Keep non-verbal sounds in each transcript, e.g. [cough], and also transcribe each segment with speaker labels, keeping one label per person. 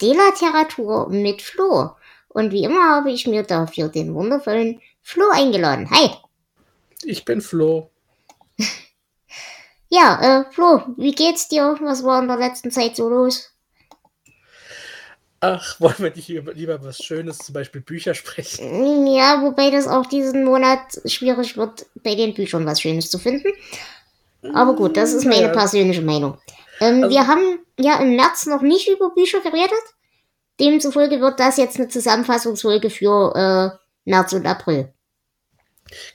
Speaker 1: Delateratur mit Flo. Und wie immer habe ich mir dafür den wundervollen Flo eingeladen. Hi!
Speaker 2: Ich bin Flo. [laughs]
Speaker 1: Ja, äh, Flo, wie geht's dir? Was war in der letzten Zeit so los?
Speaker 2: Ach, wollen wir nicht über, lieber was Schönes, zum Beispiel Bücher sprechen?
Speaker 1: Ja, wobei das auch diesen Monat schwierig wird, bei den Büchern was Schönes zu finden. Aber gut, das ist meine
Speaker 2: Naja.
Speaker 1: persönliche Meinung. Ähm,
Speaker 2: Also-
Speaker 1: wir haben ja im März noch nicht über Bücher geredet. Demzufolge wird das jetzt eine Zusammenfassungsfolge für äh, März und April.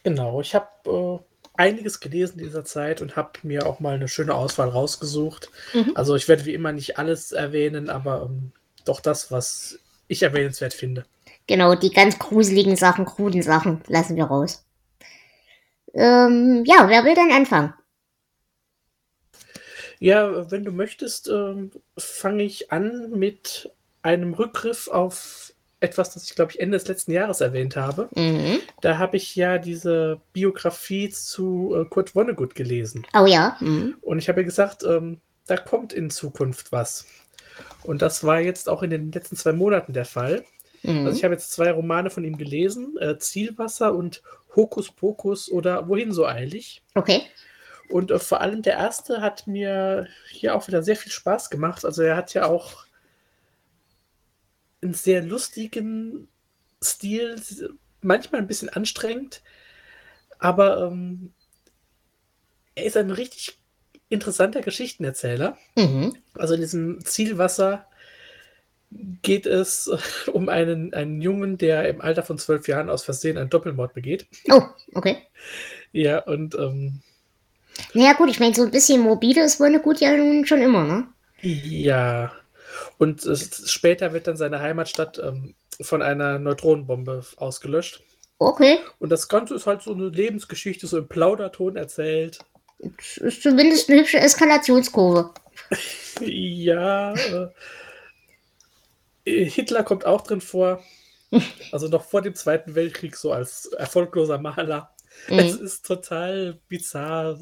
Speaker 2: Genau, ich habe äh, einiges gelesen in dieser Zeit und habe mir auch mal eine schöne Auswahl rausgesucht.
Speaker 1: Mhm.
Speaker 2: Also ich werde wie immer nicht alles erwähnen, aber ähm, doch das, was ich erwähnenswert finde.
Speaker 1: Genau, die ganz gruseligen Sachen, kruden Sachen lassen wir raus. Ähm, ja, wer will denn anfangen?
Speaker 2: Ja, wenn du möchtest, ähm, fange ich an mit einem Rückgriff auf etwas, das ich, glaube ich, Ende des letzten Jahres erwähnt habe.
Speaker 1: Mhm.
Speaker 2: Da habe ich ja diese Biografie zu äh, Kurt Vonnegut gelesen.
Speaker 1: Oh ja. Mhm.
Speaker 2: Und ich habe ja gesagt, ähm, da kommt in Zukunft was. Und das war jetzt auch in den letzten zwei Monaten der Fall.
Speaker 1: Mhm.
Speaker 2: Also ich habe jetzt zwei Romane von ihm gelesen, äh, Zielwasser und Hokus Pokus oder Wohin so eilig.
Speaker 1: Okay.
Speaker 2: Und äh, vor allem der erste hat mir hier auch wieder sehr viel Spaß gemacht. Also er hat ja auch einen sehr lustigen Stil, manchmal ein bisschen anstrengend, aber ähm, er ist ein richtig interessanter Geschichtenerzähler.
Speaker 1: Mhm.
Speaker 2: Also in diesem Zielwasser geht es [laughs] um einen, einen Jungen, der im Alter von zwölf Jahren aus Versehen einen Doppelmord begeht.
Speaker 1: Oh, okay.
Speaker 2: Ja, und ähm,
Speaker 1: Naja gut, ich meine, so ein bisschen mobile ist wohl gut ja nun schon immer, ne?
Speaker 2: ja. Und es, später wird dann seine Heimatstadt ähm, von einer Neutronenbombe ausgelöscht.
Speaker 1: Okay.
Speaker 2: Und das Ganze ist halt so eine Lebensgeschichte, so im Plauderton erzählt.
Speaker 1: Das ist zumindest eine hübsche Eskalationskurve. [laughs]
Speaker 2: Ja. Äh, Hitler kommt auch drin vor. [laughs] Also noch vor dem Zweiten Weltkrieg, so als erfolgloser Maler. Es
Speaker 1: Mhm.
Speaker 2: ist total bizarr,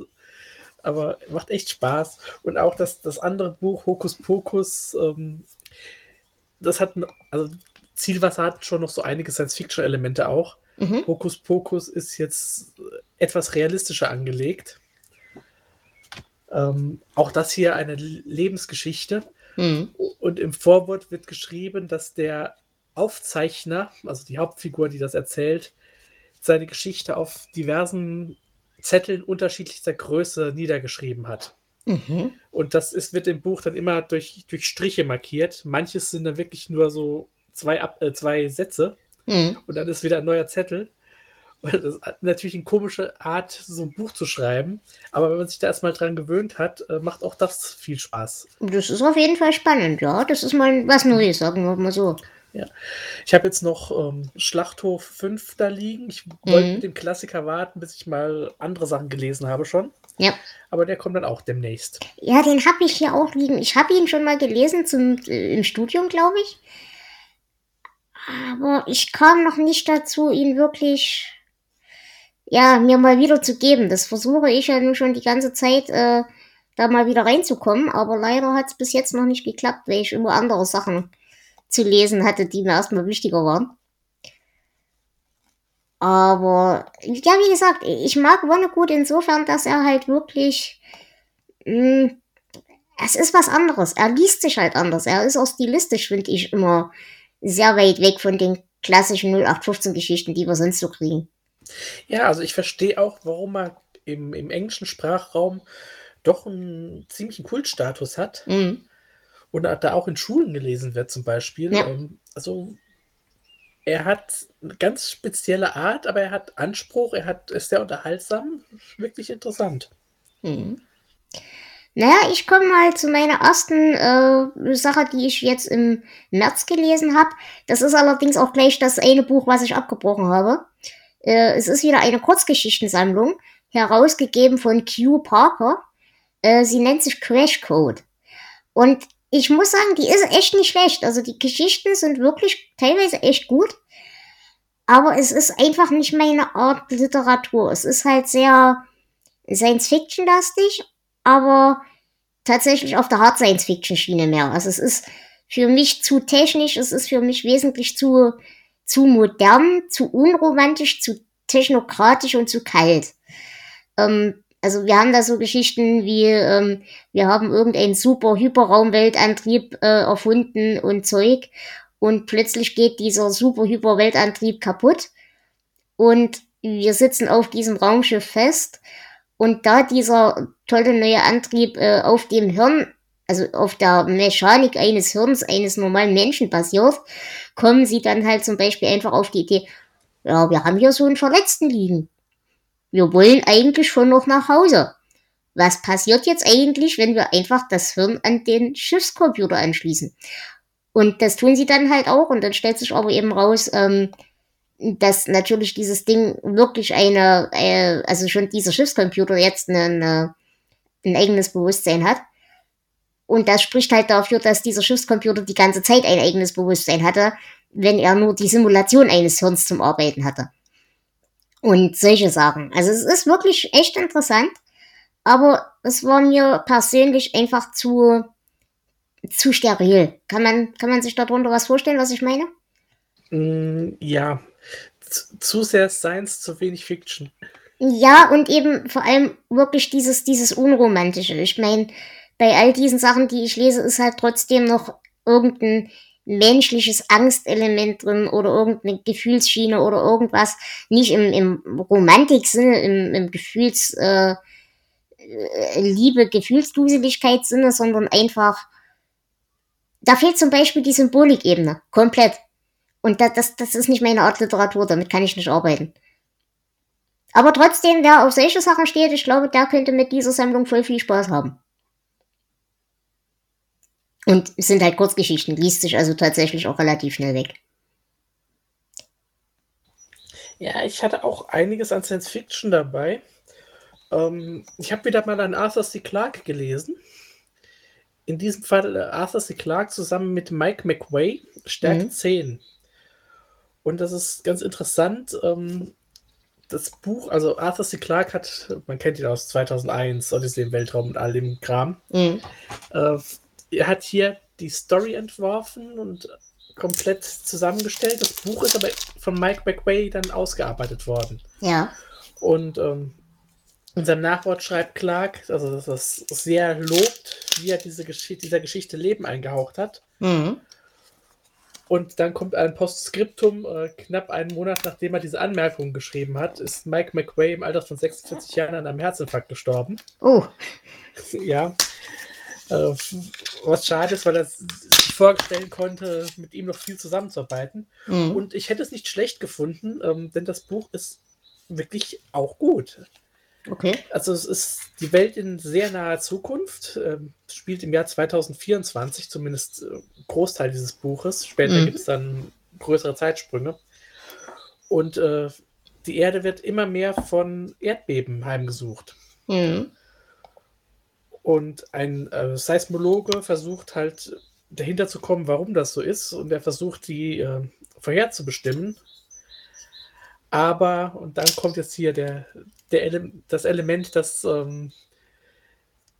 Speaker 2: aber macht echt Spaß. Und auch das, das andere Buch, Hokus Pokus, ähm, das hat, also Zielwasser hat schon noch so einige Science-Fiction-Elemente auch.
Speaker 1: Mhm.
Speaker 2: Hokus Pokus ist jetzt etwas realistischer angelegt. Ähm, auch das hier eine Lebensgeschichte.
Speaker 1: Mhm.
Speaker 2: Und im Vorwort wird geschrieben, dass der Aufzeichner, also die Hauptfigur, die das erzählt, seine Geschichte auf diversen Zetteln unterschiedlichster Größe niedergeschrieben hat.
Speaker 1: Mhm.
Speaker 2: Und das ist, wird im Buch dann immer durch, durch Striche markiert. Manches sind dann wirklich nur so zwei, Ab äh, zwei Sätze
Speaker 1: Mhm.
Speaker 2: und dann ist wieder ein neuer Zettel. Und das ist natürlich eine komische Art, so ein Buch zu schreiben. Aber wenn man sich da erstmal dran gewöhnt hat, äh, macht auch das viel Spaß.
Speaker 1: Das ist auf jeden Fall spannend, ja. Das ist mal was Neues, sagen wir mal so.
Speaker 2: Ich habe jetzt noch ähm, Schlachthof 5 da liegen. Ich wollte
Speaker 1: Mhm.
Speaker 2: mit dem Klassiker warten, bis ich mal andere Sachen gelesen habe schon.
Speaker 1: Ja.
Speaker 2: Aber der kommt dann auch demnächst.
Speaker 1: Ja, den habe ich hier auch liegen. Ich habe ihn schon mal gelesen zum, äh, im Studium, glaube ich. Aber ich kam noch nicht dazu, ihn wirklich, ja, mir mal wieder zu geben. Das versuche ich ja nun schon die ganze Zeit, äh, da mal wieder reinzukommen. Aber leider hat es bis jetzt noch nicht geklappt, weil ich immer andere Sachen zu lesen hatte, die mir erstmal wichtiger waren. Aber, ja, wie gesagt, ich mag Vonnegut insofern, dass er halt wirklich, mh, es ist was anderes. Er liest sich halt anders. Er ist auch stilistisch, finde ich, immer sehr weit weg von den klassischen 0815-Geschichten, die wir sonst so kriegen.
Speaker 2: Ja, also ich verstehe auch, warum er im, im englischen Sprachraum doch einen ziemlichen Kultstatus hat
Speaker 1: Mhm.
Speaker 2: Und da auch in Schulen gelesen wird zum Beispiel.
Speaker 1: Ja.
Speaker 2: Ähm, also er hat eine ganz spezielle Art, aber er hat Anspruch, er hat, ist sehr unterhaltsam, wirklich interessant.
Speaker 1: Mhm. Naja, ich komme mal zu meiner ersten äh, Sache, die ich jetzt im März gelesen habe. Das ist allerdings auch gleich das eine Buch, was ich abgebrochen habe. Äh, es ist wieder eine Kurzgeschichtensammlung, herausgegeben von Q Parker. Äh, sie nennt sich Crash Code. Und ich muss sagen, die ist echt nicht schlecht. Also die Geschichten sind wirklich teilweise echt gut. Aber es ist einfach nicht meine Art Literatur. Es ist halt sehr Science-Fiction-lastig, aber tatsächlich auf der Hard Science-Fiction-Schiene mehr. Also es ist für mich zu technisch, es ist für mich wesentlich zu, zu modern, zu unromantisch, zu technokratisch und zu kalt. Ähm, also wir haben da so Geschichten wie, ähm, wir haben irgendeinen super Hyperraumweltantrieb äh, erfunden und Zeug und plötzlich geht dieser super Hyperweltantrieb kaputt und wir sitzen auf diesem Raumschiff fest und da dieser tolle neue Antrieb äh, auf dem Hirn, also auf der Mechanik eines Hirns eines normalen Menschen basiert, kommen sie dann halt zum Beispiel einfach auf die Idee, ja, wir haben hier so einen Verletzten liegen wir wollen eigentlich schon noch nach Hause. Was passiert jetzt eigentlich, wenn wir einfach das Hirn an den Schiffscomputer anschließen? Und das tun sie dann halt auch. Und dann stellt sich aber eben raus, ähm, dass natürlich dieses Ding wirklich eine, äh, also schon dieser Schiffscomputer jetzt eine, eine, ein eigenes Bewusstsein hat. Und das spricht halt dafür, dass dieser Schiffscomputer die ganze Zeit ein eigenes Bewusstsein hatte, wenn er nur die Simulation eines Hirns zum Arbeiten hatte. Und solche Sachen. Also es ist wirklich echt interessant, aber es war mir persönlich einfach zu, zu steril. Kann man, kann man sich darunter was vorstellen, was ich meine?
Speaker 2: Mm, ja, zu sehr Science, zu wenig Fiction.
Speaker 1: Ja, und eben vor allem wirklich dieses, dieses Unromantische. Ich meine, bei all diesen Sachen, die ich lese, ist halt trotzdem noch irgendein menschliches Angstelement drin oder irgendeine Gefühlsschiene oder irgendwas. Nicht im, im Romantik-Sinne, im, im Gefühls, äh, äh, Liebe, Gefühlsduseligkeit-Sinne, sondern einfach, da fehlt zum Beispiel die Symbolikebene. Komplett. Und das, das, das ist nicht meine Art Literatur, damit kann ich nicht arbeiten. Aber trotzdem, wer auf solche Sachen steht, ich glaube, der könnte mit dieser Sammlung voll viel Spaß haben. Und es sind halt Kurzgeschichten, liest sich also tatsächlich auch relativ schnell weg.
Speaker 2: Ja, ich hatte auch einiges an Science Fiction dabei. Ähm, ich habe wieder mal an Arthur C. Clarke gelesen. In diesem Fall äh, Arthur C. Clarke zusammen mit Mike McWay, Stärke mhm. 10. Und das ist ganz interessant. Ähm, das Buch, also Arthur C. Clarke hat, man kennt ihn aus 2001, Odyssey im Weltraum und all dem Kram. Mhm. Äh, er hat hier die Story entworfen und komplett zusammengestellt. Das Buch ist aber von Mike McWay dann ausgearbeitet worden.
Speaker 1: Ja.
Speaker 2: Und ähm, in seinem Nachwort schreibt Clark, also dass das sehr lobt, wie er diese Gesch dieser Geschichte Leben eingehaucht hat. Mhm. Und dann kommt ein Postskriptum, äh, knapp einen Monat nachdem er diese Anmerkung geschrieben hat, ist Mike McWay im Alter von 46 Jahren an einem Herzinfarkt gestorben.
Speaker 1: Oh.
Speaker 2: Ja. Äh, was schade ist, weil er sich vorstellen konnte, mit ihm noch viel zusammenzuarbeiten. Mhm. Und ich hätte es nicht schlecht gefunden, ähm, denn das Buch ist wirklich auch gut.
Speaker 1: Okay.
Speaker 2: Also es ist die Welt in sehr naher Zukunft, ähm, spielt im Jahr 2024, zumindest äh, Großteil dieses Buches. Später mhm. gibt es dann größere Zeitsprünge. Und äh, die Erde wird immer mehr von Erdbeben heimgesucht. Mhm. Und ein äh, Seismologe versucht halt dahinter zu kommen, warum das so ist. Und er versucht, die äh, vorherzubestimmen. Aber, und dann kommt jetzt hier der, der Ele das Element, das ähm,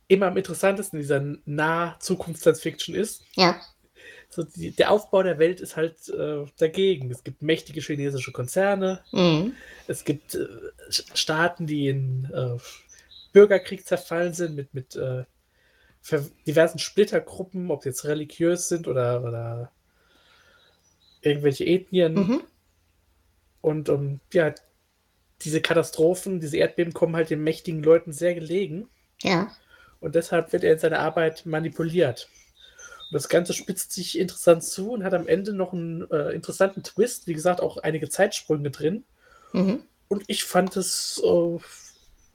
Speaker 2: immer am interessantesten in dieser nah Zukunft Science Fiction ist.
Speaker 1: Ja.
Speaker 2: So die, der Aufbau der Welt ist halt äh, dagegen. Es gibt mächtige chinesische Konzerne. Mhm. Es gibt äh, Staaten, die in äh, Bürgerkrieg zerfallen sind mit, mit äh, diversen Splittergruppen, ob sie jetzt religiös sind oder, oder irgendwelche Ethnien. Mhm. Und um, ähm, ja, diese Katastrophen, diese Erdbeben kommen halt den mächtigen Leuten sehr gelegen.
Speaker 1: Ja.
Speaker 2: Und deshalb wird er in seiner Arbeit manipuliert. Und das Ganze spitzt sich interessant zu und hat am Ende noch einen äh, interessanten Twist. Wie gesagt, auch einige Zeitsprünge drin. Mhm. Und ich fand es äh,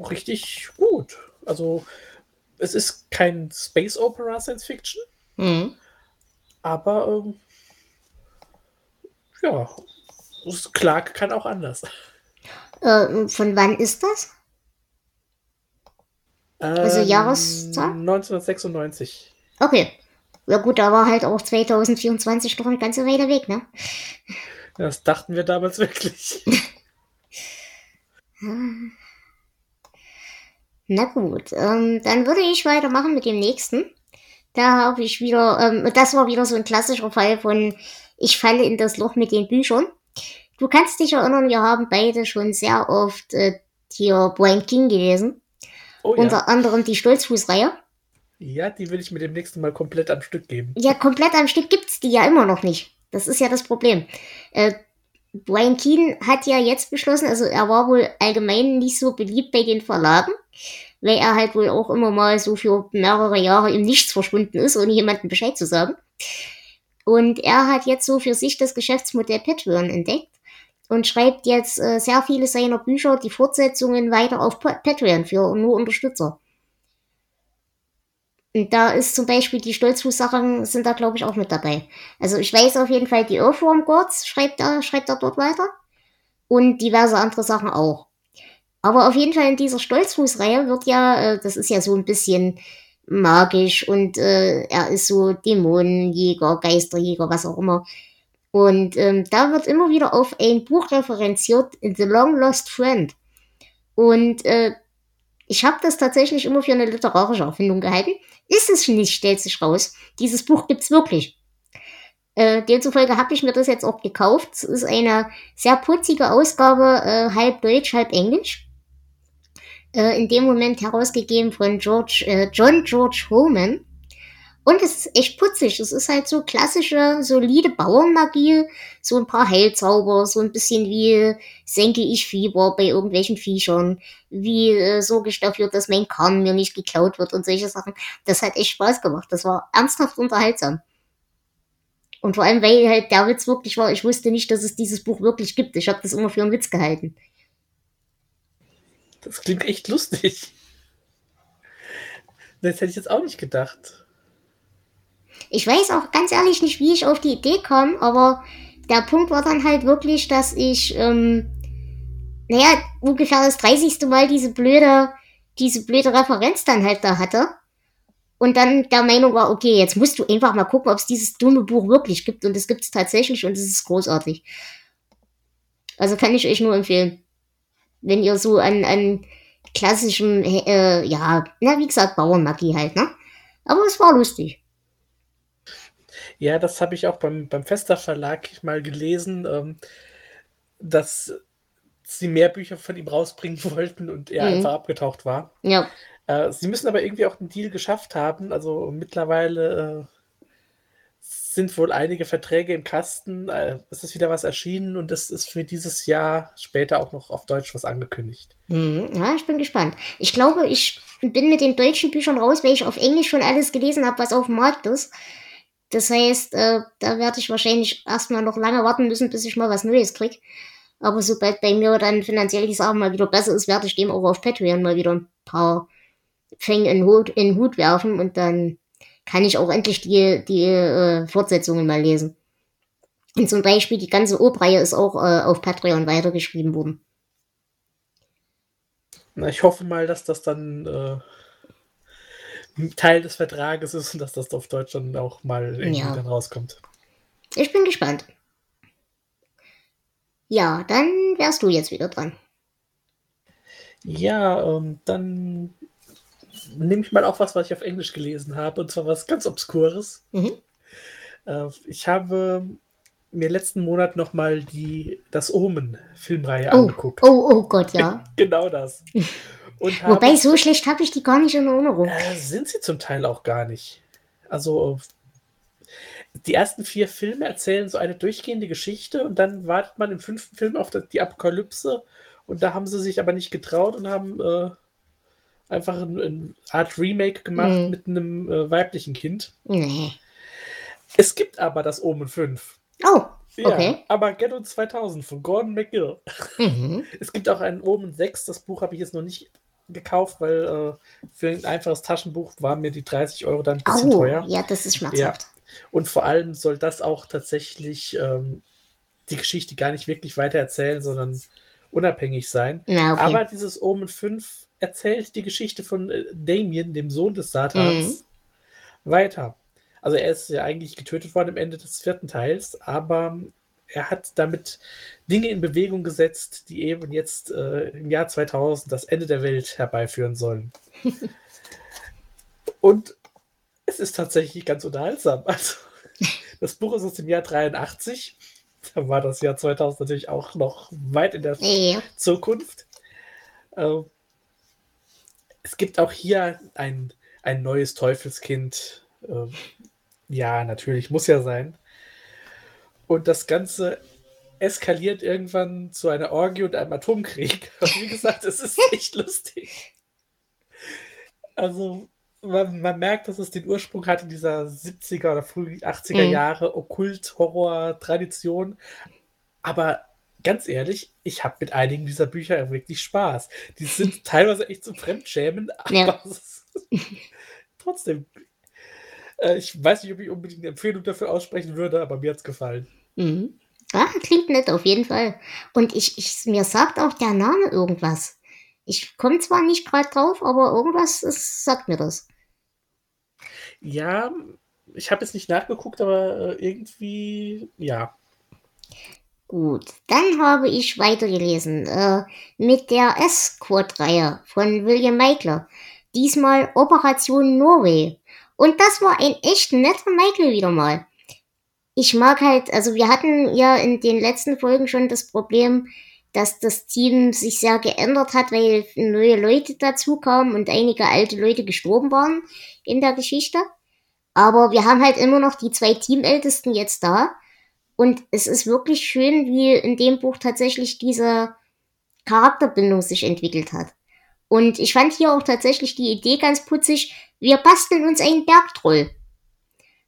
Speaker 2: richtig gut. Also es ist kein Space Opera Science Fiction,
Speaker 1: Mhm.
Speaker 2: aber ähm, ja, Clark kann auch anders.
Speaker 1: Äh, von wann ist das? Also
Speaker 2: Ähm,
Speaker 1: Jahreszahl?
Speaker 2: 1996.
Speaker 1: Okay. Ja gut, da war halt auch 2024 noch eine ganze Weile weg, ne?
Speaker 2: Das dachten wir damals wirklich. [laughs]
Speaker 1: Na gut, ähm, dann würde ich weitermachen mit dem nächsten. Da habe ich wieder, ähm, das war wieder so ein klassischer Fall von ich falle in das Loch mit den Büchern. Du kannst dich erinnern, wir haben beide schon sehr oft äh, hier Brian King gelesen.
Speaker 2: Oh ja.
Speaker 1: Unter anderem die Stolzfußreihe.
Speaker 2: ja, die will ich mir demnächst mal komplett am Stück geben.
Speaker 1: Ja, komplett am Stück gibt's die ja immer noch nicht. Das ist ja das Problem. Äh, Brian Keane hat ja jetzt beschlossen, also er war wohl allgemein nicht so beliebt bei den Verlagen, weil er halt wohl auch immer mal so für mehrere Jahre im Nichts verschwunden ist, ohne jemandem Bescheid zu sagen. Und er hat jetzt so für sich das Geschäftsmodell Patreon entdeckt und schreibt jetzt äh, sehr viele seiner Bücher, die Fortsetzungen weiter auf Pa- Patreon für nur Unterstützer. Und da ist zum Beispiel die Stolzfuß-Sachen sind da, glaube ich, auch mit dabei. Also ich weiß auf jeden Fall, die Earthworm Gods schreibt er, schreibt er dort weiter. Und diverse andere Sachen auch. Aber auf jeden Fall in dieser Stolzfuß-Reihe wird ja, äh, das ist ja so ein bisschen magisch und äh, er ist so Dämonenjäger, Geisterjäger, was auch immer. Und ähm, da wird immer wieder auf ein Buch referenziert, The Long Lost Friend. Und äh, ich habe das tatsächlich immer für eine literarische Erfindung gehalten. Ist es nicht, stellt sich raus. Dieses Buch gibt's wirklich. Äh, demzufolge habe ich mir das jetzt auch gekauft. Es ist eine sehr putzige Ausgabe, äh, halb Deutsch, halb Englisch. Äh, in dem Moment herausgegeben von George, äh, John George Holman. Und es ist echt putzig. Es ist halt so klassische, solide Bauernmagie. So ein paar Heilzauber, so ein bisschen wie senke ich Fieber bei irgendwelchen Viechern. Wie äh, sorge ich dafür, dass mein Korn mir nicht geklaut wird und solche Sachen. Das hat echt Spaß gemacht. Das war ernsthaft unterhaltsam. Und vor allem, weil halt der Witz wirklich war, ich wusste nicht, dass es dieses Buch wirklich gibt. Ich habe das immer für einen Witz gehalten.
Speaker 2: Das klingt echt lustig. Das hätte ich jetzt auch nicht gedacht.
Speaker 1: Ich weiß auch ganz ehrlich nicht, wie ich auf die Idee kam, aber der Punkt war dann halt wirklich, dass ich, ähm, naja, ungefähr das 30. Mal diese blöde, diese blöde Referenz dann halt da hatte. Und dann der Meinung war, okay, jetzt musst du einfach mal gucken, ob es dieses dumme Buch wirklich gibt. Und es gibt es tatsächlich und es ist großartig. Also kann ich euch nur empfehlen. Wenn ihr so an, an klassischem, äh, ja, na, wie gesagt, Bauernmagie halt, ne? Aber es war lustig.
Speaker 2: Ja, das habe ich auch beim, beim Fester Verlag mal gelesen, ähm, dass sie mehr Bücher von ihm rausbringen [laughs] wollten und er
Speaker 1: Mhm.
Speaker 2: einfach abgetaucht war.
Speaker 1: Ja,
Speaker 2: Äh, sie müssen aber irgendwie auch einen Deal geschafft haben. Also mittlerweile äh, sind wohl einige Verträge im Kasten. Äh, es ist wieder was erschienen und es ist für dieses Jahr später auch noch auf Deutsch was angekündigt.
Speaker 1: Mhm. Ja, ich bin gespannt. Ich glaube, ich bin mit den deutschen Büchern raus, weil ich auf Englisch schon alles gelesen habe, was auf dem Markt ist. Das heißt, äh, da werde ich wahrscheinlich erstmal noch lange warten müssen, bis ich mal was Neues krieg. Aber sobald bei mir dann finanziell die Sache mal wieder besser ist, werde ich dem auch auf Patreon mal wieder ein paar Fänge in Hut, in den Hut werfen und dann kann ich auch endlich die, die äh, Fortsetzungen mal lesen. Und zum Beispiel die ganze Obreihe ist auch äh, auf Patreon weitergeschrieben worden.
Speaker 2: Na, ich hoffe mal, dass das dann äh, Teil des Vertrages ist und dass das auf Deutsch dann auch mal irgendwie
Speaker 1: Ja.
Speaker 2: dann rauskommt.
Speaker 1: Ich bin gespannt. Ja, dann wärst du jetzt wieder dran.
Speaker 2: Ja, ähm, dann nehme ich mal auch was, was ich auf Englisch gelesen habe, und zwar was ganz Obskures.
Speaker 1: Mhm.
Speaker 2: Äh, ich habe mir letzten Monat nochmal die das Omen-Filmreihe
Speaker 1: Oh,
Speaker 2: angeguckt.
Speaker 1: oh, oh Gott, ja. [laughs]
Speaker 2: Genau das. [laughs]
Speaker 1: Wobei, so schlecht habe ich die gar nicht in Erinnerung.
Speaker 2: äh, sind sie zum Teil auch gar nicht. Also die ersten vier Filme erzählen so eine durchgehende Geschichte und dann wartet man im fünften Film auf die Apokalypse und da haben sie sich aber nicht getraut und haben äh, einfach eine ein Art Remake gemacht
Speaker 1: Mhm.
Speaker 2: mit einem äh, weiblichen Kind.
Speaker 1: Nee.
Speaker 2: Es gibt aber das Omen 5.
Speaker 1: Oh,
Speaker 2: Ja,
Speaker 1: Okay.
Speaker 2: aber Ghetto 2000 von Gordon McGill.
Speaker 1: mhm.
Speaker 2: Es gibt auch einen Omen 6, das Buch habe ich jetzt noch nicht gekauft, weil äh, für ein einfaches Taschenbuch waren mir die 30 Euro dann ein bisschen oh, teuer.
Speaker 1: Ja, das ist schmerzhaft. Ja.
Speaker 2: Und vor allem soll das auch tatsächlich ähm, die Geschichte gar nicht wirklich weiter erzählen, sondern unabhängig sein. Ja, okay. Aber dieses Omen 5 erzählt die Geschichte von äh, Damien, dem Sohn des Satans, mhm. weiter. Also er ist ja eigentlich getötet worden am Ende des vierten Teils, aber er hat damit Dinge in Bewegung gesetzt, die eben jetzt äh, im Jahr 2000 das Ende der Welt herbeiführen sollen. [laughs] Und es ist tatsächlich ganz unterhaltsam. Also, das Buch ist aus dem Jahr 83. Da war das Jahr 2000 natürlich auch noch weit in der ja. Zukunft. Äh, es gibt auch hier ein, ein neues Teufelskind. Äh, ja, natürlich, muss ja sein. Und das Ganze eskaliert irgendwann zu einer Orgie und einem Atomkrieg. [laughs] Und wie gesagt, es ist echt lustig. Also, man, man, merkt, dass es den Ursprung hat in dieser 70er oder früh 80er mhm. Jahre Okkult-Horror-Tradition. Aber ganz ehrlich, ich habe mit einigen dieser Bücher wirklich Spaß. Die sind [laughs] teilweise echt zum Fremdschämen, aber ja. [laughs] trotzdem. Äh, ich weiß nicht, ob ich unbedingt eine Empfehlung dafür aussprechen würde, aber mir hat es gefallen.
Speaker 1: Mhm. Ah, klingt nett, auf jeden Fall. Und ich, ich, mir sagt auch der Name irgendwas. Ich komme zwar nicht gerade drauf, aber irgendwas ist, sagt mir das.
Speaker 2: Ja, ich habe jetzt nicht nachgeguckt, aber äh, irgendwie, ja.
Speaker 1: Gut, dann habe ich weitergelesen äh, mit der S-Quad-Reihe von William Meikler. Diesmal Operation Norway. Und das war ein echt netter Michael wieder mal ich mag halt, also wir hatten ja in den letzten Folgen schon das Problem, dass das Team sich sehr geändert hat, weil neue Leute dazu kamen und einige alte Leute gestorben waren in der Geschichte. Aber wir haben halt immer noch die zwei Teamältesten jetzt da. Und es ist wirklich schön, wie in dem Buch tatsächlich diese Charakterbindung sich entwickelt hat. Und ich fand hier auch tatsächlich die Idee ganz putzig. Wir basteln uns einen Bergtroll.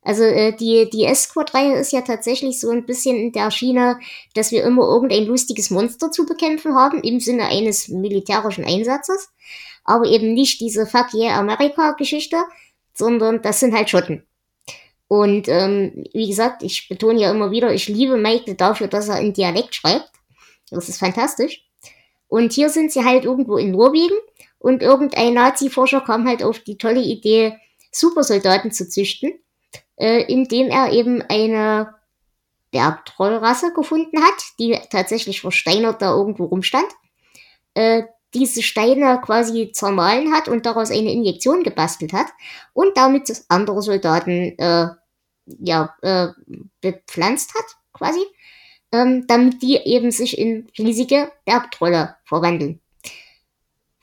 Speaker 1: Also äh, die, die S-Quad-Reihe ist ja tatsächlich so ein bisschen in der Schiene, dass wir immer irgendein lustiges Monster zu bekämpfen haben, im Sinne eines militärischen Einsatzes. Aber eben nicht diese Fuck yeah America-Geschichte, sondern das sind halt Schotten. Und ähm, wie gesagt, ich betone ja immer wieder, ich liebe Michael dafür, dass er in Dialekt schreibt. Das ist fantastisch. Und hier sind sie halt irgendwo in Norwegen und irgendein Nazi-Forscher kam halt auf die tolle Idee, Supersoldaten zu züchten äh, indem er eben eine Bergtrollrasse gefunden hat, die tatsächlich versteinert da irgendwo rumstand. Äh, diese Steine quasi zermahlen hat und daraus eine Injektion gebastelt hat und damit andere Soldaten äh, ja, äh, bepflanzt hat, quasi, ähm, damit die eben sich in riesige Bergtrolle verwandeln.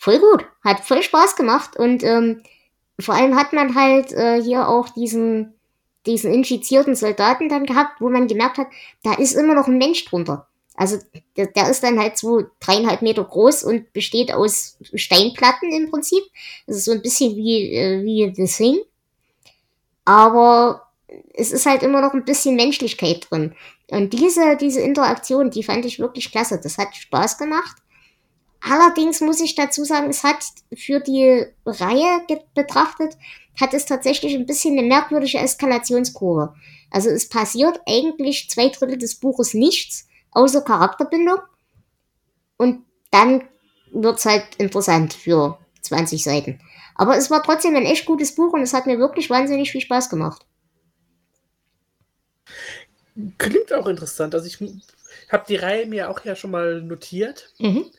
Speaker 1: Voll gut, hat voll Spaß gemacht und ähm, vor allem hat man halt äh, hier auch diesen diesen infizierten Soldaten dann gehabt, wo man gemerkt hat, da ist immer noch ein Mensch drunter. Also der, der ist dann halt so dreieinhalb Meter groß und besteht aus Steinplatten im Prinzip. Das ist so ein bisschen wie, äh, wie The Thing. Aber es ist halt immer noch ein bisschen Menschlichkeit drin. Und diese, diese Interaktion, die fand ich wirklich klasse. Das hat Spaß gemacht. Allerdings muss ich dazu sagen, es hat für die Reihe betrachtet, hat es tatsächlich ein bisschen eine merkwürdige Eskalationskurve. Also es passiert eigentlich zwei Drittel des Buches nichts, außer Charakterbindung. Und dann wird's halt interessant für 20 Seiten. Aber es war trotzdem ein echt gutes Buch und es hat mir wirklich wahnsinnig viel Spaß gemacht.
Speaker 2: Klingt auch interessant. Also ich habe die Reihe mir auch ja schon mal notiert. Mhm.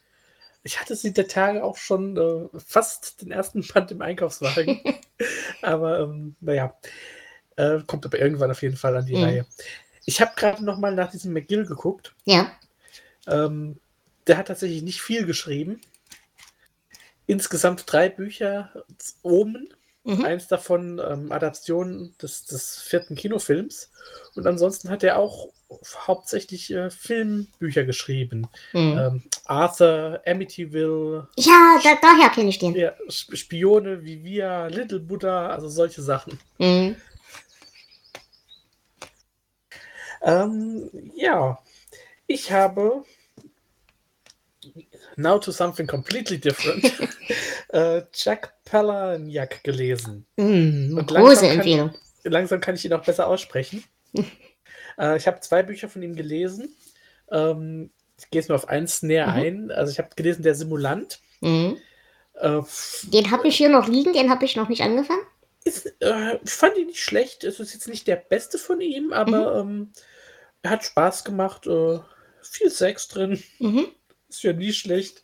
Speaker 2: Ich hatte sie der Tage auch schon äh, fast den ersten Band im Einkaufswagen. [laughs] aber ähm, naja, äh, kommt aber irgendwann auf jeden Fall an die mhm. Reihe. Ich habe gerade noch mal nach diesem McGill geguckt.
Speaker 1: Ja.
Speaker 2: Ähm, der hat tatsächlich nicht viel geschrieben. Insgesamt drei Bücher. Omen, Mhm. Eins davon ähm, Adaption des, des vierten Kinofilms. Und ansonsten hat er auch hauptsächlich äh, Filmbücher geschrieben. Mhm. Ähm, Arthur, Amityville.
Speaker 1: Ja, da, daher kenne ich den.
Speaker 2: Ja, Spione wie wir, Little Buddha, also solche Sachen. Mhm. Ähm, ja, ich habe now to something completely different. [laughs] äh, Jack Palahniuk gelesen.
Speaker 1: Mm, große
Speaker 2: langsam kann-
Speaker 1: Empfehlung.
Speaker 2: Langsam kann ich ihn auch besser aussprechen. [laughs] äh, ich habe zwei Bücher von ihm gelesen. Ähm, ich gehe jetzt nur auf eins näher
Speaker 1: Mhm.
Speaker 2: ein. Also ich habe gelesen Der Simulant.
Speaker 1: Mhm.
Speaker 2: Äh,
Speaker 1: Den habe ich hier noch liegen, den habe ich noch nicht angefangen.
Speaker 2: ist, äh, ich fand ihn nicht schlecht. Es ist jetzt nicht der beste von ihm, aber
Speaker 1: Mhm.
Speaker 2: ähm, er hat Spaß gemacht. Äh, viel Sex drin.
Speaker 1: Mhm.
Speaker 2: Ist ja nie schlecht.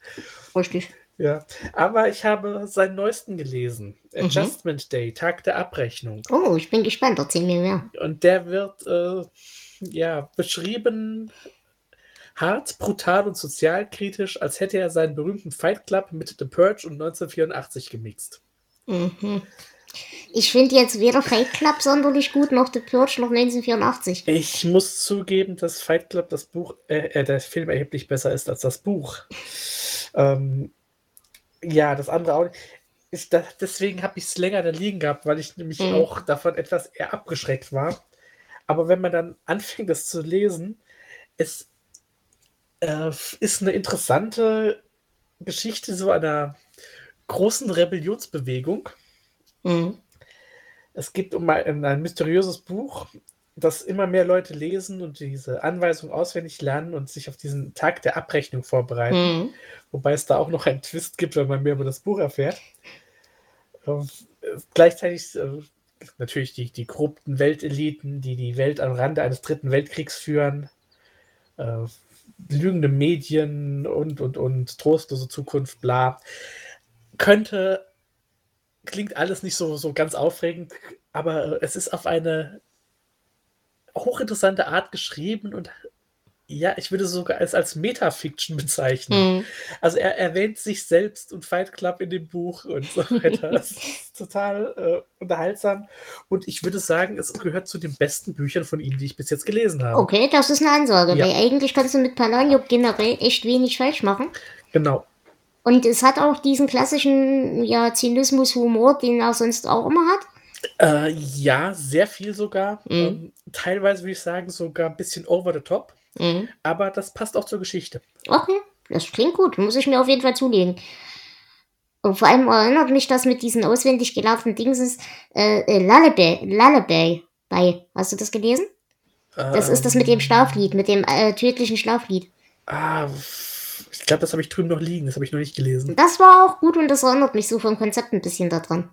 Speaker 1: Richtig.
Speaker 2: Ja, aber ich habe seinen neuesten gelesen.
Speaker 1: Mhm.
Speaker 2: Adjustment Day, Tag der Abrechnung.
Speaker 1: Oh, ich bin gespannt. Erzähl mir mehr.
Speaker 2: Und der wird äh, ja beschrieben hart, brutal und sozialkritisch, als hätte er seinen berühmten Fight Club mit The Purge und 1984 gemixt.
Speaker 1: Mhm. Ich finde jetzt weder Fight Club sonderlich gut, noch The Purge, noch 1984.
Speaker 2: Ich muss zugeben, dass Fight Club das Buch, äh, äh, der Film erheblich besser ist als das Buch. Ähm, ja, das andere auch. Ich, da, deswegen habe ich es länger da liegen gehabt, weil ich nämlich
Speaker 1: Mhm.
Speaker 2: auch davon etwas eher abgeschreckt war. Aber wenn man dann [laughs] anfängt, das zu lesen, es äh, ist eine interessante Geschichte so einer großen Rebellionsbewegung.
Speaker 1: Mhm.
Speaker 2: Es geht um ein, ein mysteriöses Buch, das immer mehr Leute lesen und diese Anweisung auswendig lernen und sich auf diesen Tag der Abrechnung vorbereiten.
Speaker 1: Mhm.
Speaker 2: Wobei es da auch noch einen Twist gibt, wenn man mehr über das Buch erfährt. Ähm, äh, gleichzeitig äh, natürlich die, die korrupten Welteliten, die die Welt am Rande eines dritten Weltkriegs führen. Äh, lügende Medien und, und, und trostlose Zukunft, bla. Könnte, klingt alles nicht so, so ganz aufregend, aber es ist auf eine hochinteressante Art geschrieben und ja, ich würde es sogar als, als Metafiction bezeichnen.
Speaker 1: Mhm.
Speaker 2: Also er erwähnt sich selbst und Fight Club in dem Buch und so weiter. [laughs] Das ist total äh, unterhaltsam. Und ich würde sagen, es gehört zu den besten Büchern von ihm, die ich bis jetzt gelesen habe.
Speaker 1: Okay, das ist eine Ansage,
Speaker 2: Ja.
Speaker 1: weil eigentlich kannst du mit Palaniuk generell echt wenig falsch machen.
Speaker 2: Genau.
Speaker 1: Und es hat auch diesen klassischen ja, Zynismus-Humor, den er sonst auch immer hat.
Speaker 2: Äh, ja, sehr viel sogar.
Speaker 1: Mhm.
Speaker 2: Ähm, teilweise würde ich sagen, sogar ein bisschen over the top.
Speaker 1: Mhm.
Speaker 2: Aber das passt auch zur Geschichte.
Speaker 1: Okay, das klingt gut. Muss ich mir auf jeden Fall zulegen. Und vor allem erinnert mich das mit diesen auswendig gelernten Dings äh, äh, Lullaby, Lullaby bei. Hast du das gelesen? Das ist das mit dem Schlaflied, mit dem äh, tödlichen Schlaflied.
Speaker 2: Ah, ich glaube, das habe ich drüben noch liegen. Das habe ich noch nicht gelesen.
Speaker 1: Das war auch gut und das erinnert mich so vom Konzept ein bisschen daran.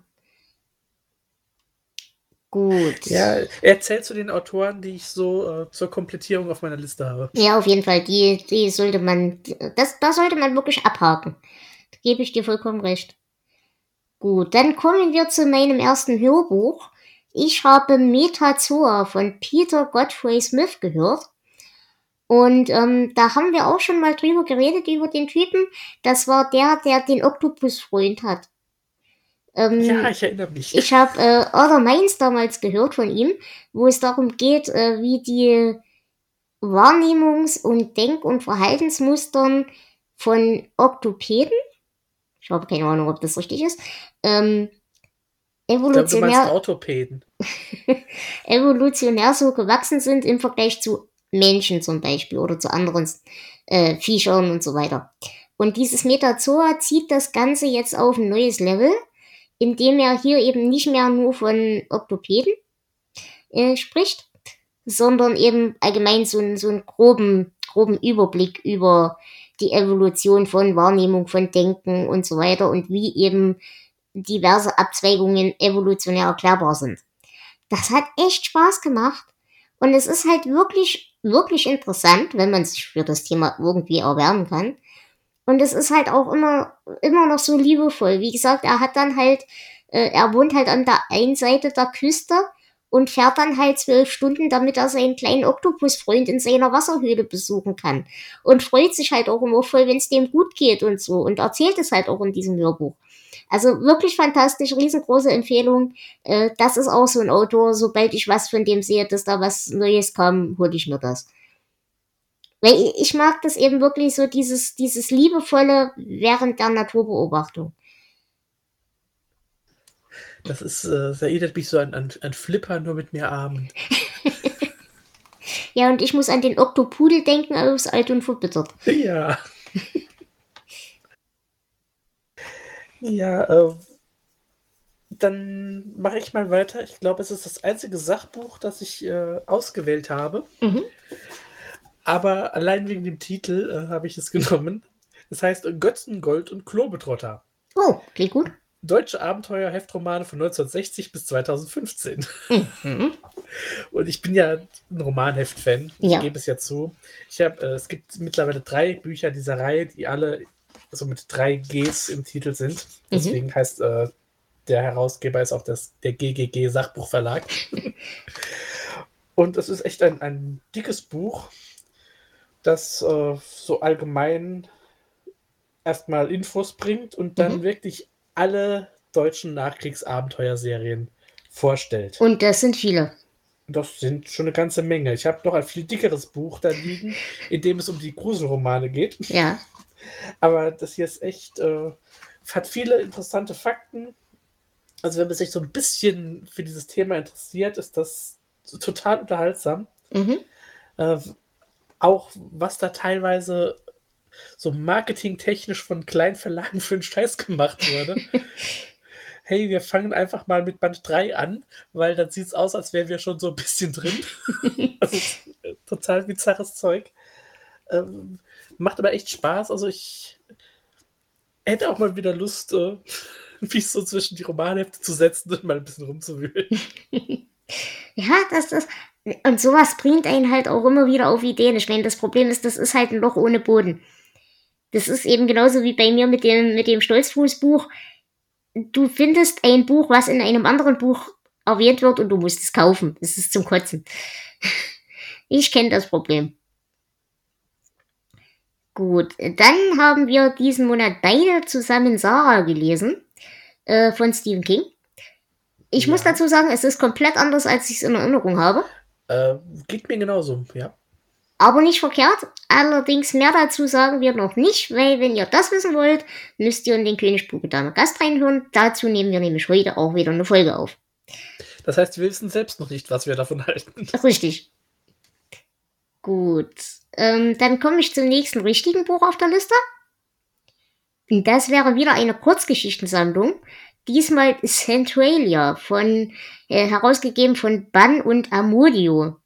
Speaker 1: Gut.
Speaker 2: Ja, er zählt zu den Autoren, die ich so äh, zur Komplettierung auf meiner Liste habe.
Speaker 1: Ja, auf jeden Fall. Die, die sollte man, das, da sollte man wirklich abhaken. Da gebe ich dir vollkommen recht. Gut, dann kommen wir zu meinem ersten Hörbuch. Ich habe Metazoa von Peter Godfrey Smith gehört. Und ähm, da haben wir auch schon mal drüber geredet, über den Typen. Das war der, der den Oktopusfreund hat. Ähm,
Speaker 2: Ja, ich erinnere mich.
Speaker 1: ich habe äh, Other Minds damals gehört von ihm, wo es darum geht, äh, wie die Wahrnehmungs- und Denk- und Verhaltensmustern von Oktopäden, ich habe keine Ahnung, ob das richtig ist, ähm, evolutionär,
Speaker 2: Orthopäden. [laughs]
Speaker 1: evolutionär so gewachsen sind im Vergleich zu Menschen zum Beispiel oder zu anderen äh, Viechern und so weiter. Und dieses Metazoa zieht das Ganze jetzt auf ein neues Level, indem er hier eben nicht mehr nur von Oktopäden äh, spricht, sondern eben allgemein so, einen- so einen groben, groben Überblick über die Evolution von Wahrnehmung, von Denken und so weiter und wie eben diverse Abzweigungen evolutionär erklärbar sind. Das hat echt Spaß gemacht und es ist halt wirklich, wirklich interessant, wenn man sich für das Thema irgendwie erwärmen kann. Und es ist halt auch immer, immer noch so liebevoll. Wie gesagt, er hat dann halt, äh, er wohnt halt an der einen Seite der Küste und fährt dann halt zwölf Stunden, damit er seinen kleinen Oktopusfreund in seiner Wasserhöhle besuchen kann. Und freut sich halt auch immer voll, wenn es dem gut geht und so. Und erzählt es halt auch in diesem Hörbuch. Also wirklich fantastisch, riesengroße Empfehlung. Äh, das ist auch so ein Autor, sobald ich was von dem sehe, dass da was Neues kam, hole ich mir das. Weil ich, ich mag das eben wirklich so, dieses, dieses liebevolle während der Naturbeobachtung.
Speaker 2: Das ist, äh, das erinnert mich so an, an, an Flipper, nur mit mehr Armen. [laughs]
Speaker 1: Ja, und ich muss an den Oktopudel denken, aus alt und verbittert.
Speaker 2: Ja. Ja, äh, dann mache ich mal weiter. Ich glaube, es ist das einzige Sachbuch, das ich äh, ausgewählt habe.
Speaker 1: Mhm.
Speaker 2: Aber allein wegen dem Titel äh, habe ich es [laughs] genommen. Das heißt Götzengold und Klobetrotter.
Speaker 1: Oh, klingt gut.
Speaker 2: Deutsche Abenteuer-Heftromane von 1960 bis 2015.
Speaker 1: Mhm. [laughs]
Speaker 2: Und ich bin ja ein Romanheft-Fan. Ich
Speaker 1: Ja.
Speaker 2: gebe es ja zu. Ich hab, äh, es gibt mittlerweile drei Bücher dieser Reihe, die alle so mit drei Gs im Titel sind. Deswegen heißt äh, der Herausgeber ist auch das, der GGG Sachbuchverlag. [laughs] Und es ist echt ein, ein dickes Buch, das äh, so allgemein erstmal Infos bringt und dann
Speaker 1: Mhm.
Speaker 2: wirklich alle deutschen Nachkriegsabenteuerserien vorstellt.
Speaker 1: Und das sind viele.
Speaker 2: Das sind schon eine ganze Menge. Ich habe noch ein viel dickeres Buch da liegen, in dem es um die Gruselromane geht.
Speaker 1: Ja.
Speaker 2: Aber das hier ist echt, äh, hat viele interessante Fakten. Also wenn man sich so ein bisschen für dieses Thema interessiert, ist das total unterhaltsam.
Speaker 1: Mhm.
Speaker 2: Äh, auch was da teilweise so marketingtechnisch von kleinen Verlagen für einen Scheiß gemacht wurde. [laughs] hey, wir fangen einfach mal mit Band 3 an, weil dann sieht es aus, als wären wir schon so ein bisschen drin. [laughs] also, total bizarres Zeug. Ähm, macht aber echt Spaß. Also ich hätte auch mal wieder Lust, äh, [laughs] mich so zwischen die Romanhefte zu setzen und mal ein bisschen rumzuwühlen. [laughs]
Speaker 1: Ja, das ist. Und sowas bringt einen halt auch immer wieder auf Ideen. Ich meine, das Problem ist, das ist halt ein Loch ohne Boden. Das ist eben genauso wie bei mir mit dem, mit dem Stolzfußbuch. Du findest ein Buch, was in einem anderen Buch erwähnt wird und du musst es kaufen. Das ist zum Kotzen. [laughs] Ich kenne das Problem. Gut, dann haben wir diesen Monat beide zusammen Sarah gelesen äh, von Stephen King. Ich
Speaker 2: Ja.
Speaker 1: muss dazu sagen, es ist komplett anders, als ich es in Erinnerung habe.
Speaker 2: Äh, geht mir genauso, ja.
Speaker 1: Aber nicht verkehrt. Allerdings mehr dazu sagen wir noch nicht, weil wenn ihr das wissen wollt, müsst ihr in den König Buche Dame Gast reinhören. Dazu nehmen wir nämlich heute auch wieder eine Folge auf.
Speaker 2: Das heißt, wir wissen selbst noch nicht, was wir davon halten.
Speaker 1: Richtig. Gut. Ähm, dann komme ich zum nächsten richtigen Buch auf der Liste. Und das wäre wieder eine Kurzgeschichtensammlung. Diesmal Centralia von äh, herausgegeben von Bann und Amodio.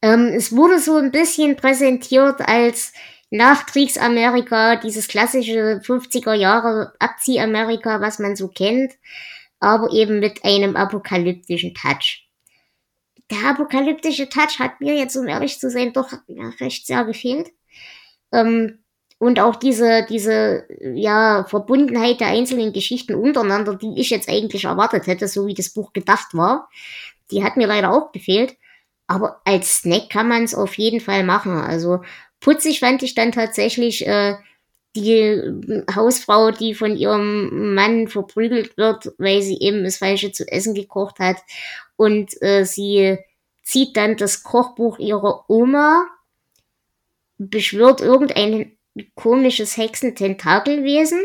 Speaker 1: Ähm, es wurde so ein bisschen präsentiert als Nachkriegsamerika, dieses klassische 50er Jahre Abziehamerika, was man so kennt, aber eben mit einem apokalyptischen Touch der apokalyptische Touch hat mir jetzt, um ehrlich zu sein, doch ja, recht sehr gefehlt. Ähm, und auch diese, diese, ja, Verbundenheit der einzelnen Geschichten untereinander, die ich jetzt eigentlich erwartet hätte, so wie das Buch gedacht war, die hat mir leider auch gefehlt. Aber als Snack kann man es auf jeden Fall machen. Also putzig fand ich dann tatsächlich äh, die äh, Hausfrau, die von ihrem Mann verprügelt wird, weil sie eben das Falsche zu essen gekocht hat. Und äh, sie zieht dann das Kochbuch ihrer Oma, beschwört irgendein komisches Hexententakelwesen,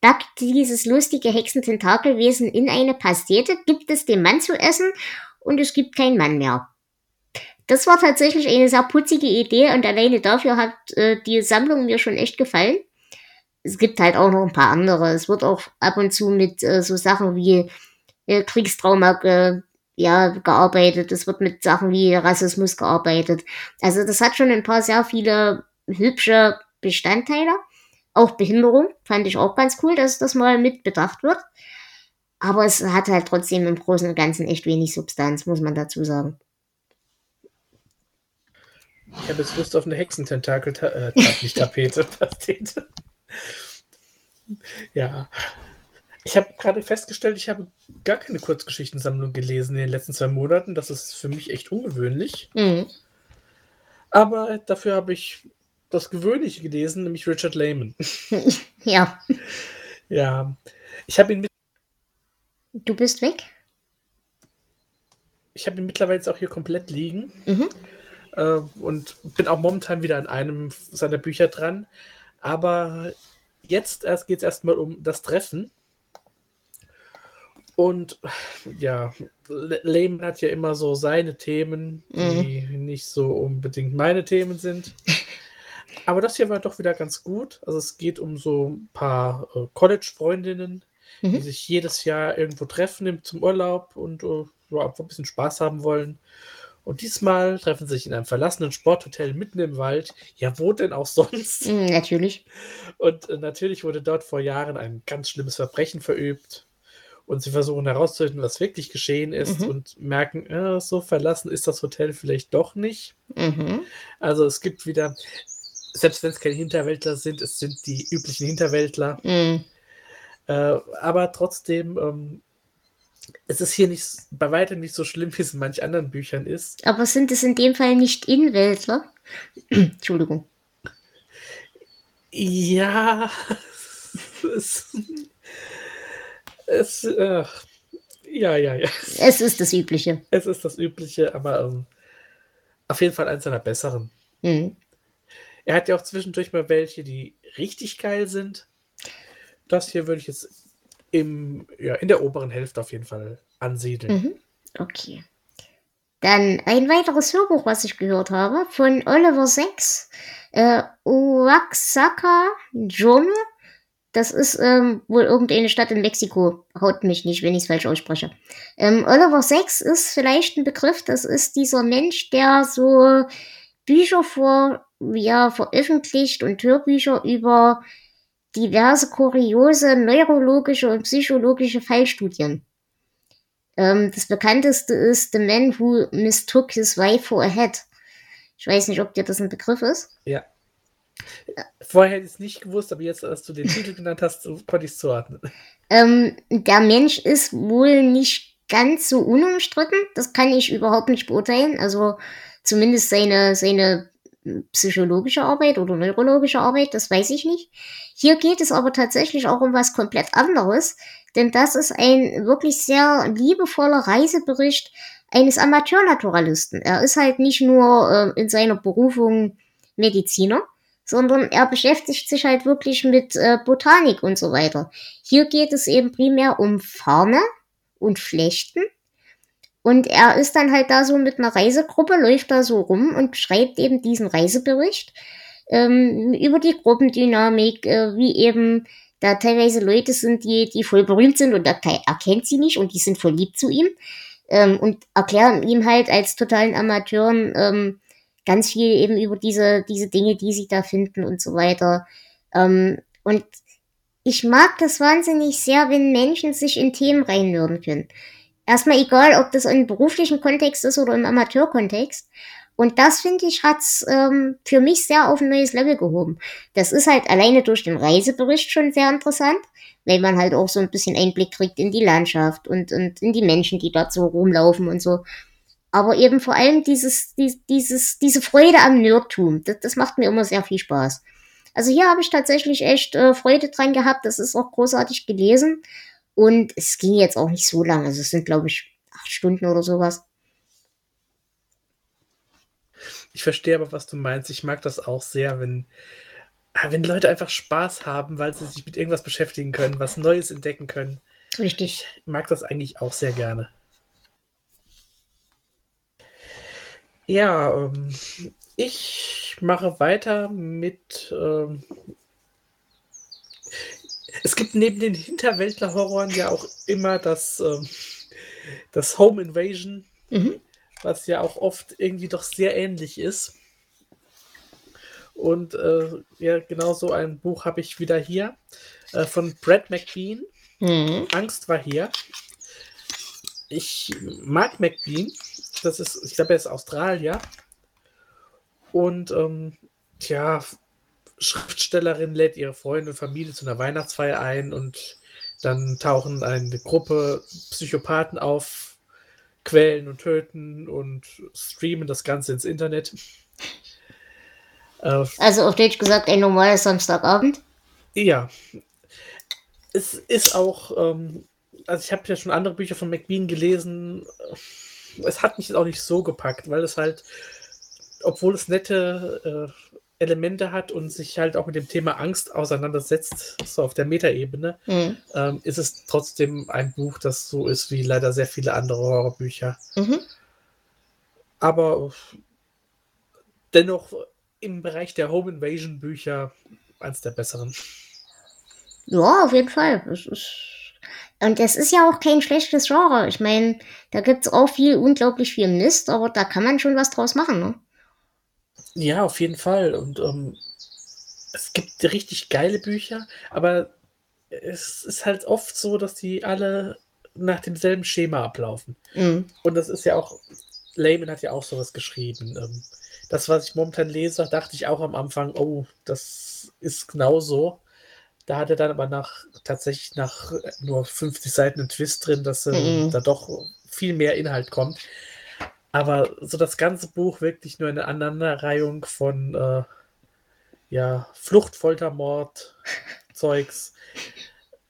Speaker 1: backt dieses lustige Hexententakelwesen in eine Pastete, gibt es dem Mann zu essen und es gibt keinen Mann mehr. Das war tatsächlich eine sehr putzige Idee und alleine dafür hat äh, die Sammlung mir schon echt gefallen. Es gibt halt auch noch ein paar andere. Es wird auch ab und zu mit äh, so Sachen wie äh, Kriegstrauma äh, ja, gearbeitet. Es wird mit Sachen wie Rassismus gearbeitet. Also das hat schon ein paar sehr viele hübsche Bestandteile. Auch Behinderung fand ich auch ganz cool, dass das mal mit bedacht wird. Aber es hat halt trotzdem im Großen und Ganzen echt wenig Substanz, muss man dazu sagen.
Speaker 2: Ich habe jetzt Lust auf eine Hexententakel, äh, nicht Tapete. [laughs] ja. Ich habe gerade festgestellt, ich habe gar keine Kurzgeschichtensammlung gelesen in den letzten zwei Monaten. Das ist für mich echt ungewöhnlich.
Speaker 1: Mhm.
Speaker 2: Aber dafür habe ich das Gewöhnliche gelesen, nämlich Richard Lehman. [laughs]
Speaker 1: Ja,
Speaker 2: Ja. Ich habe ihn, mit,
Speaker 1: du bist weg.
Speaker 2: ich habe ihn mittlerweile jetzt auch hier komplett liegen.
Speaker 1: Mhm.
Speaker 2: äh, und bin auch momentan wieder an einem seiner Bücher dran. Aber jetzt erst geht es erstmal um das Treffen. Und ja, Le- Lehman hat ja immer so seine Themen, die nicht so unbedingt meine Themen sind. [laughs] Aber das hier war doch wieder ganz gut. Also es geht um so ein paar äh, College-Freundinnen, die
Speaker 1: Mhm.
Speaker 2: sich jedes Jahr irgendwo treffen im- zum Urlaub und äh, einfach ein bisschen Spaß haben wollen. Und diesmal treffen sie sich in einem verlassenen Sporthotel mitten im Wald. Ja, wo denn auch sonst?
Speaker 1: Mm, Natürlich.
Speaker 2: Und äh, natürlich wurde dort vor Jahren ein ganz schlimmes Verbrechen verübt. Und sie versuchen herauszufinden, was wirklich geschehen ist
Speaker 1: Mhm.
Speaker 2: und merken, äh, so verlassen ist das Hotel vielleicht doch nicht.
Speaker 1: Mhm.
Speaker 2: Also es gibt wieder, selbst wenn es keine Hinterwäldler sind, es sind die üblichen Hinterwäldler.
Speaker 1: Mm.
Speaker 2: Äh, aber trotzdem, ähm, es ist hier nicht, bei weitem nicht so schlimm, wie es in manch anderen Büchern ist.
Speaker 1: Aber sind es in dem Fall nicht Inwäldler? [clears throat] Entschuldigung.
Speaker 2: Ja, es, es äh, ja, ja, ja.
Speaker 1: Es ist das Übliche.
Speaker 2: Es ist das Übliche, aber ähm, auf jeden Fall eins seiner besseren.
Speaker 1: Mhm.
Speaker 2: Er hat ja auch zwischendurch mal welche, die richtig geil sind. Das hier würde ich jetzt im, ja, in der oberen Hälfte auf jeden Fall ansiedeln.
Speaker 1: Mhm. Okay. Dann ein weiteres Hörbuch, was ich gehört habe, von Oliver Sacks, äh, Oaxaca Journal. Das ist ähm, wohl irgendeine Stadt in Mexiko. Haut mich nicht, wenn ich es falsch ausspreche. Ähm, Oliver Sacks ist vielleicht ein Begriff. Das ist dieser Mensch, der so Bücher vor, ja, veröffentlicht und Hörbücher über diverse kuriose neurologische und psychologische Fallstudien. Ähm, das bekannteste ist The Man Who Mistook His Wife for a Head. Ich weiß nicht, ob dir das ein Begriff ist.
Speaker 2: Ja. Vorher hätte ich es nicht gewusst, aber jetzt, als du den Titel genannt hast, so konnte ich es zuordnen.
Speaker 1: Ähm, der Mensch ist wohl nicht ganz so unumstritten. Das kann ich überhaupt nicht beurteilen. Also zumindest seine, seine psychologische Arbeit oder neurologische Arbeit, das weiß ich nicht. Hier geht es aber tatsächlich auch um was komplett anderes, denn das ist ein wirklich sehr liebevoller Reisebericht eines Amateurnaturalisten. Er ist halt nicht nur äh, in seiner Berufung Mediziner, sondern er beschäftigt sich halt wirklich mit äh, Botanik und so weiter. Hier geht es eben primär um Farne und Flechten. Und er ist dann halt da so mit einer Reisegruppe, läuft da so rum und schreibt eben diesen Reisebericht ähm, über die Gruppendynamik, äh, wie eben da teilweise Leute sind, die, die voll berühmt sind und er, er kennt sie nicht und die sind voll lieb zu ihm ähm, und erklären ihm halt als totalen Amateuren ähm, ganz viel eben über diese, diese Dinge, die sie da finden und so weiter. Ähm, und ich mag das wahnsinnig sehr, wenn Menschen sich in Themen reinhören können. Erstmal egal, ob das im beruflichen Kontext ist oder im Amateurkontext. Und das, finde ich, hat's ähm, für mich sehr auf ein neues Level gehoben. Das ist halt alleine durch den Reisebericht schon sehr interessant, weil man halt auch so ein bisschen Einblick kriegt in die Landschaft und, und in die Menschen, die dort so rumlaufen und so. Aber eben vor allem dieses, die, dieses, diese Freude am Nerdtum, das, das macht mir immer sehr viel Spaß. Also hier habe ich tatsächlich echt äh, Freude dran gehabt. Das ist auch großartig gelesen. Und es ging jetzt auch nicht so lange. Also es sind, glaube ich, acht Stunden oder sowas.
Speaker 2: Ich verstehe aber, was du meinst. Ich mag das auch sehr, wenn, ah, wenn Leute einfach Spaß haben, weil sie sich mit irgendwas beschäftigen können, was Neues entdecken können.
Speaker 1: Richtig.
Speaker 2: Ich mag das eigentlich auch sehr gerne. Ja, ähm, ich mache weiter mit. Ähm, es gibt neben den Hinterwäldler-Horroren ja auch immer das, ähm, das Home Invasion,
Speaker 1: Mhm.
Speaker 2: was ja auch oft irgendwie doch sehr ähnlich ist. Und äh, ja, genau so ein Buch habe ich wieder hier äh, von Brad McBean.
Speaker 1: Mhm.
Speaker 2: Angst war hier. Ich mag McBean. Das ist, ich glaube, er ist Australier. Und ähm, tja, Schriftstellerin lädt ihre Freunde und Familie zu einer Weihnachtsfeier ein und dann tauchen eine Gruppe Psychopathen auf, quälen und töten und streamen das Ganze ins Internet. Äh,
Speaker 1: Also auf Deutsch gesagt, ein normales Samstagabend.
Speaker 2: ja. Es ist auch, ähm, also ich habe ja schon andere Bücher von McBean gelesen. Es hat mich auch nicht so gepackt, weil es halt, obwohl es nette äh, Elemente hat und sich halt auch mit dem Thema Angst auseinandersetzt, so auf der Metaebene,
Speaker 1: Mhm.
Speaker 2: ähm, ist es trotzdem ein Buch, das so ist wie leider sehr viele andere Horrorbücher.
Speaker 1: Mhm.
Speaker 2: Aber dennoch im Bereich der Home Invasion Bücher eins der besseren.
Speaker 1: Ja, auf jeden Fall. Das ist und das ist ja auch kein schlechtes Genre. Ich meine, da gibt es auch viel, unglaublich viel Mist, aber da kann man schon was draus machen, ne?
Speaker 2: Ja, auf jeden Fall. Und ähm, es gibt richtig geile Bücher, aber es ist halt oft so, dass die alle nach demselben Schema ablaufen. Mhm. Und das ist ja auch, Layman hat ja auch sowas geschrieben. Ähm, das, was ich momentan lese, dachte ich auch am Anfang, oh, das ist genauso. Da hat er dann aber nach tatsächlich nach nur 50 Seiten einen Twist drin, dass äh, mhm. da doch viel mehr Inhalt kommt. Aber so das ganze Buch wirklich nur eine Aneinanderreihung von äh, ja, Flucht, Folter, Mord, Zeugs.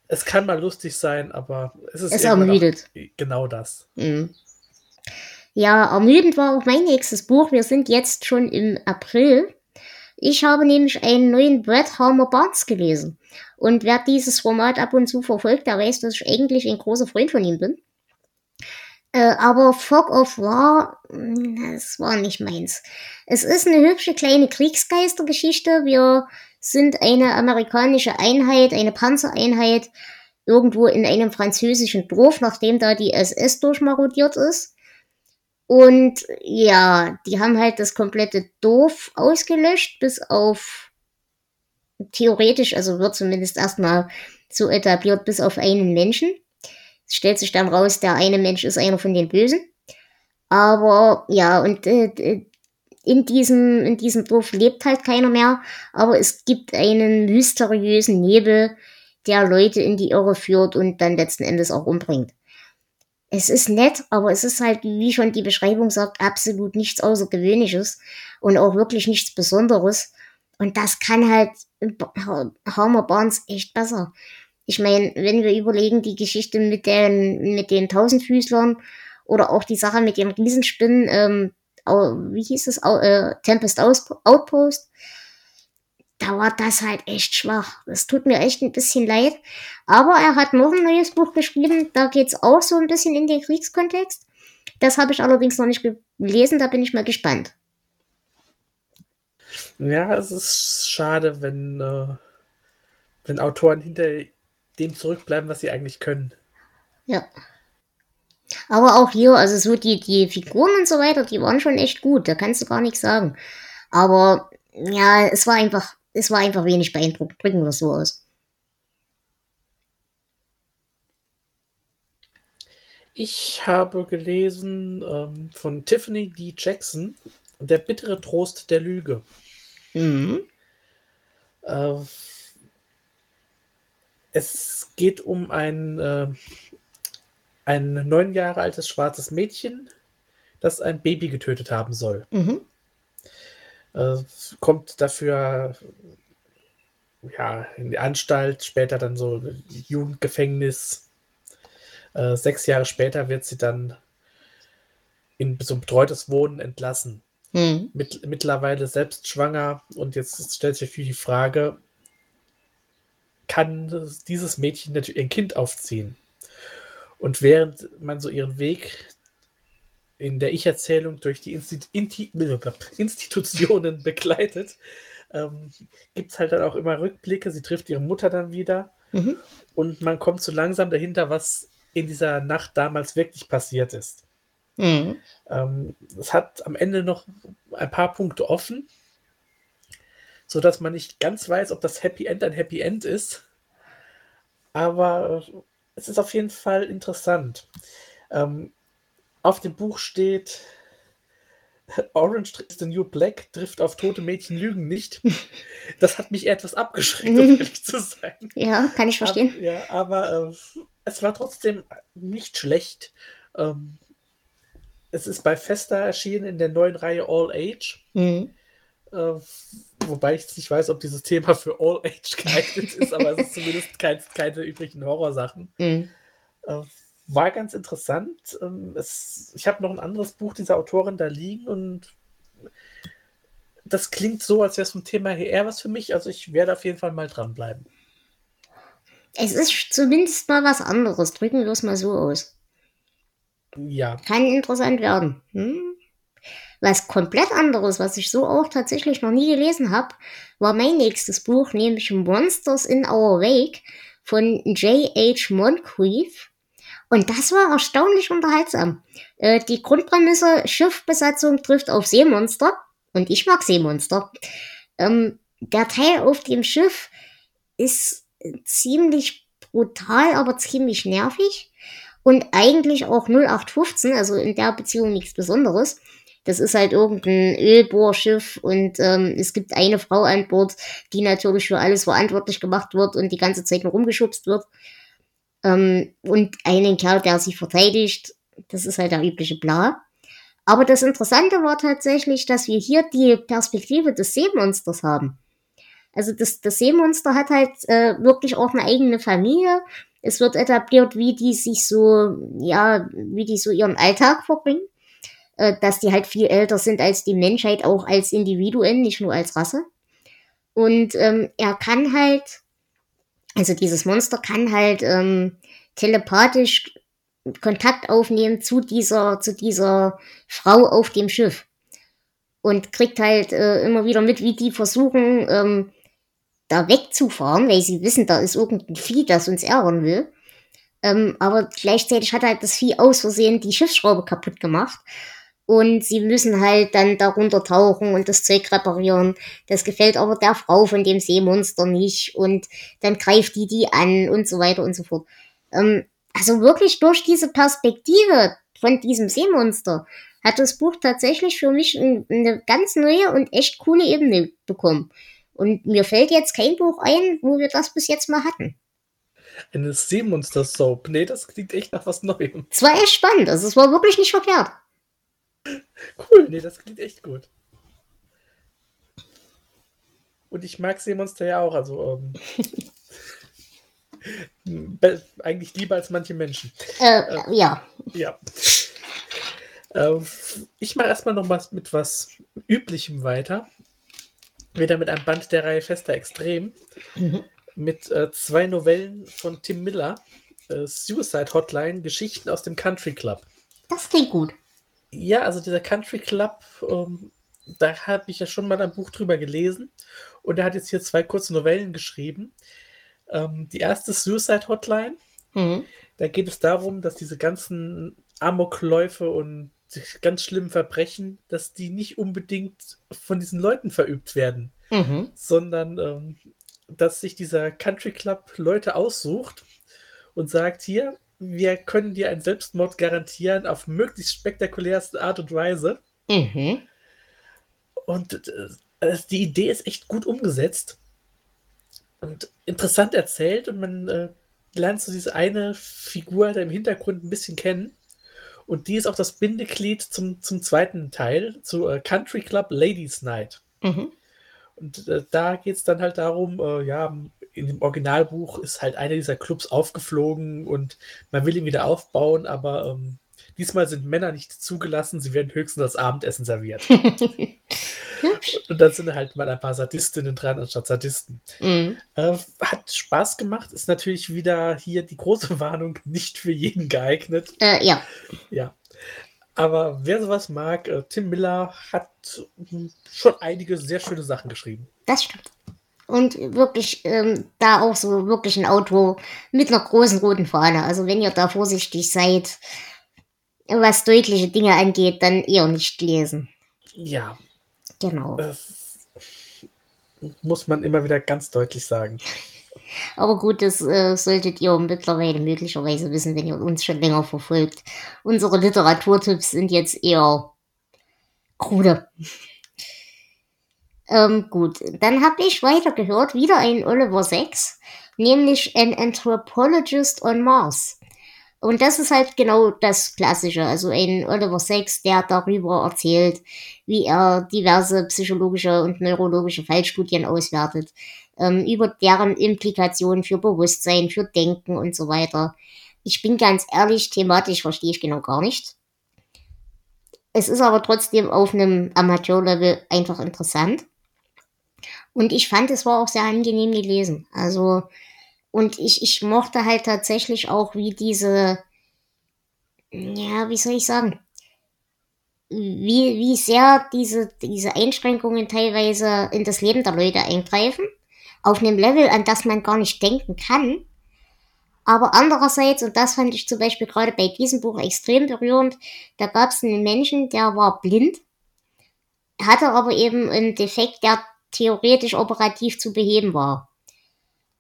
Speaker 2: Es kann mal lustig sein, aber es ist
Speaker 1: es ermüdet.
Speaker 2: Genau das.
Speaker 1: Mhm. Ja, ermüdend war auch mein nächstes Buch. Wir sind jetzt schon im April. Ich habe nämlich einen neuen Brett Harmer Barnes gelesen. Und wer dieses Format ab und zu verfolgt, der weiß, dass ich eigentlich ein großer Freund von ihm bin. Äh, aber Fog of War, hm, das war nicht meins. Es ist eine hübsche kleine Kriegsgeistergeschichte. Wir sind eine amerikanische Einheit, eine Panzereinheit, irgendwo in einem französischen Dorf, nachdem da die SS durchmarodiert ist. Und ja, die haben halt das komplette Dorf ausgelöscht, bis auf theoretisch, also wird zumindest erstmal so etabliert, bis auf einen Menschen. Es stellt sich dann raus, der eine Mensch ist einer von den Bösen. Aber ja, und äh, in diesem, in diesem Dorf lebt halt keiner mehr, aber es gibt einen mysteriösen Nebel, der Leute in die Irre führt und dann letzten Endes auch umbringt. Es ist nett, aber es ist halt, wie schon die Beschreibung sagt, absolut nichts Außergewöhnliches und auch wirklich nichts Besonderes. Und das kann halt Homer Barnes echt besser. Ich meine, wenn wir überlegen, die Geschichte mit den, mit den Tausendfüßlern oder auch die Sache mit den Riesenspinnen, ähm, wie hieß es, äh, Tempest Outpost, da war das halt echt schwach. Das tut mir echt ein bisschen leid. Aber er hat noch ein neues Buch geschrieben, da geht es auch so ein bisschen in den Kriegskontext. Das habe ich allerdings noch nicht gelesen, da bin ich mal gespannt.
Speaker 2: Ja, es ist schade, wenn, äh, wenn Autoren hinter dem zurückbleiben, was sie eigentlich können.
Speaker 1: Ja. Aber auch hier, also so die, die Figuren und so weiter, die waren schon echt gut, da kannst du gar nichts sagen. Aber ja, es war einfach, es war einfach wenig beeindruckend, drücken wir es so aus.
Speaker 2: Ich habe gelesen ähm, von Tiffany D. Jackson, Der bittere Trost der Lüge. Mhm. Äh, es geht um ein, äh, ein neun Jahre altes schwarzes Mädchen, das ein Baby getötet haben soll. Mhm. Äh, kommt dafür ja, in die Anstalt, später dann so Jugendgefängnis. Äh, sechs Jahre später wird sie dann in so ein betreutes Wohnen entlassen. Mhm. Mit, mittlerweile selbst schwanger und jetzt stellt sich die Frage, kann dieses Mädchen natürlich ein Kind aufziehen? Und während man so ihren Weg in der Ich-Erzählung durch die Instit Institutionen [laughs] begleitet, ähm, gibt es halt dann auch immer Rückblicke. Sie trifft ihre Mutter dann wieder mhm. und man kommt so langsam dahinter, was in dieser Nacht damals wirklich passiert ist. Mhm. Ähm, es hat am Ende noch ein paar Punkte offen, sodass man nicht ganz weiß, ob das Happy End ein Happy End ist. Aber es ist auf jeden Fall interessant. Ähm, auf dem Buch steht, [laughs] Orange is the New Black trifft auf tote Mädchen Lügen nicht. [laughs] Das hat mich etwas abgeschreckt, um ehrlich zu sein.
Speaker 1: Ja, kann ich verstehen.
Speaker 2: Aber, ja, aber äh, es war trotzdem nicht schlecht. Ähm, es ist bei Festa erschienen in der neuen Reihe All Age. Mhm. Äh, wobei ich nicht weiß, ob dieses Thema für All Age geeignet ist, aber es ist zumindest kein, keine übrigen Horrorsachen. [laughs] Mhm. Äh, war ganz interessant. Ähm, es, ich habe noch ein anderes Buch dieser Autorin da liegen und das klingt so, als wäre es vom Thema her eher was für mich. Also ich werde auf jeden Fall mal dranbleiben.
Speaker 1: Es ist zumindest mal was anderes. Drücken wir es mal so aus.
Speaker 2: Ja.
Speaker 1: Kann interessant werden. Hm? Was komplett anderes, was ich so auch tatsächlich noch nie gelesen habe, war mein nächstes Buch, nämlich Monsters in Our Wake von J.H. Moncrief. Und das war erstaunlich unterhaltsam. Äh, die Grundprämisse, Schiffbesatzung trifft auf Seemonster. Und ich mag Seemonster. Ähm, der Teil auf dem Schiff ist ziemlich brutal, aber ziemlich nervig. Und eigentlich auch 0815, also in der Beziehung nichts Besonderes. Das ist halt irgendein Ölbohrschiff und ähm, es gibt eine Frau an Bord, die natürlich für alles verantwortlich gemacht wird und die ganze Zeit nur rumgeschubst wird. Ähm, und einen Kerl, der sie verteidigt. Das ist halt der übliche Bla. Aber das Interessante war tatsächlich, dass wir hier die Perspektive des Seemonsters haben. Also das, das Seemonster hat halt äh, wirklich auch eine eigene Familie. Es wird etabliert, wie die sich so, ja, wie die so ihren Alltag verbringen äh, dass die halt viel älter sind als die Menschheit, auch als Individuen, nicht nur als Rasse. Und ähm, er kann halt, also dieses Monster kann halt ähm, telepathisch Kontakt aufnehmen zu dieser, zu dieser Frau auf dem Schiff. Und kriegt halt äh, immer wieder mit, wie die versuchen, ähm, da wegzufahren, weil sie wissen, da ist irgendein Vieh, das uns ärgern will. Ähm, aber gleichzeitig hat halt das Vieh aus Versehen die Schiffsschraube kaputt gemacht und sie müssen halt dann darunter tauchen und das Zeug reparieren. Das gefällt aber der Frau von dem Seemonster nicht und dann greift die die an und so weiter und so fort. Ähm, also wirklich durch diese Perspektive von diesem Seemonster hat das Buch tatsächlich für mich eine ganz neue und echt coole Ebene bekommen. Und mir fällt jetzt kein Buch ein, wo wir das bis jetzt mal hatten.
Speaker 2: Eine Seemonster-Soap. Nee, das klingt echt nach was Neuem.
Speaker 1: Es war echt spannend. Also es war wirklich nicht verkehrt.
Speaker 2: Cool, nee, das klingt echt gut. Und ich mag Seemonster ja auch, also ähm, [laughs] eigentlich lieber als manche Menschen.
Speaker 1: Äh, äh, ja.
Speaker 2: Ja. Äh, ich mache erstmal noch was mit was Üblichem weiter. Wieder mit einem Band der Reihe Fester Extrem. Mhm. Mit äh, zwei Novellen von Tim Miller. Äh, Suicide Hotline, Geschichten aus dem Country Club.
Speaker 1: Das klingt gut.
Speaker 2: Ja, also dieser Country Club, ähm, da habe ich ja schon mal ein Buch drüber gelesen. Und er hat jetzt hier zwei kurze Novellen geschrieben. Ähm, die erste ist Suicide Hotline. Mhm. Da geht es darum, dass diese ganzen Amokläufe und ganz schlimmen Verbrechen, dass die nicht unbedingt von diesen Leuten verübt werden, mhm. sondern ähm, dass sich dieser Country Club Leute aussucht und sagt, hier, wir können dir einen Selbstmord garantieren auf möglichst spektakulärste Art und Weise. Mhm. Und äh, die Idee ist echt gut umgesetzt und interessant erzählt und man äh, lernt so diese eine Figur da im Hintergrund ein bisschen kennen. Und die ist auch das Bindeglied zum, zum zweiten Teil, zu äh, Country Club Ladies Night. Mhm. Und äh, da geht es dann halt darum, äh, ja, in dem Originalbuch ist halt einer dieser Clubs aufgeflogen und man will ihn wieder aufbauen, aber ähm, diesmal sind Männer nicht zugelassen, sie werden höchstens das Abendessen serviert. [laughs] und dann sind halt mal ein paar Sadistinnen dran anstatt Sadisten. Mhm. Äh, hat Spaß gemacht, ist natürlich wieder hier die große [laughs] Warnung, nicht für jeden geeignet.
Speaker 1: Äh, ja.
Speaker 2: Ja. Aber wer sowas mag, äh, Tim Miller hat hm, schon einige sehr schöne Sachen geschrieben.
Speaker 1: Das stimmt. Und wirklich ähm, da auch so wirklich ein Auto mit einer großen roten Fahne. Also wenn ihr da vorsichtig seid, was deutliche Dinge angeht, dann eher nicht lesen.
Speaker 2: Ja.
Speaker 1: Genau.
Speaker 2: Das muss man immer wieder ganz deutlich sagen.
Speaker 1: Aber gut, das äh, solltet ihr mittlerweile möglicherweise wissen, wenn ihr uns schon länger verfolgt. Unsere Literaturtipps sind jetzt eher krude. Ähm, gut, dann habe ich weitergehört, wieder ein Oliver 6, nämlich An Anthropologist on Mars. Und das ist halt genau das Klassische, also ein Oliver Sacks, der darüber erzählt, wie er diverse psychologische und neurologische Fallstudien auswertet, ähm, über deren Implikationen für Bewusstsein, für Denken und so weiter. Ich bin ganz ehrlich, thematisch verstehe ich genau gar nicht. Es ist aber trotzdem auf einem Amateurlevel einfach interessant. Und ich fand, es war auch sehr angenehm gelesen. Also, und ich, ich mochte halt tatsächlich auch, wie diese, ja, wie soll ich sagen? wie, wie sehr diese, diese Einschränkungen teilweise in das Leben der Leute eingreifen, auf einem Level, an das man gar nicht denken kann. Aber andererseits, und das fand ich zum Beispiel gerade bei diesem Buch extrem berührend, da gab es einen Menschen, der war blind, hatte aber eben einen Defekt, der theoretisch operativ zu beheben war.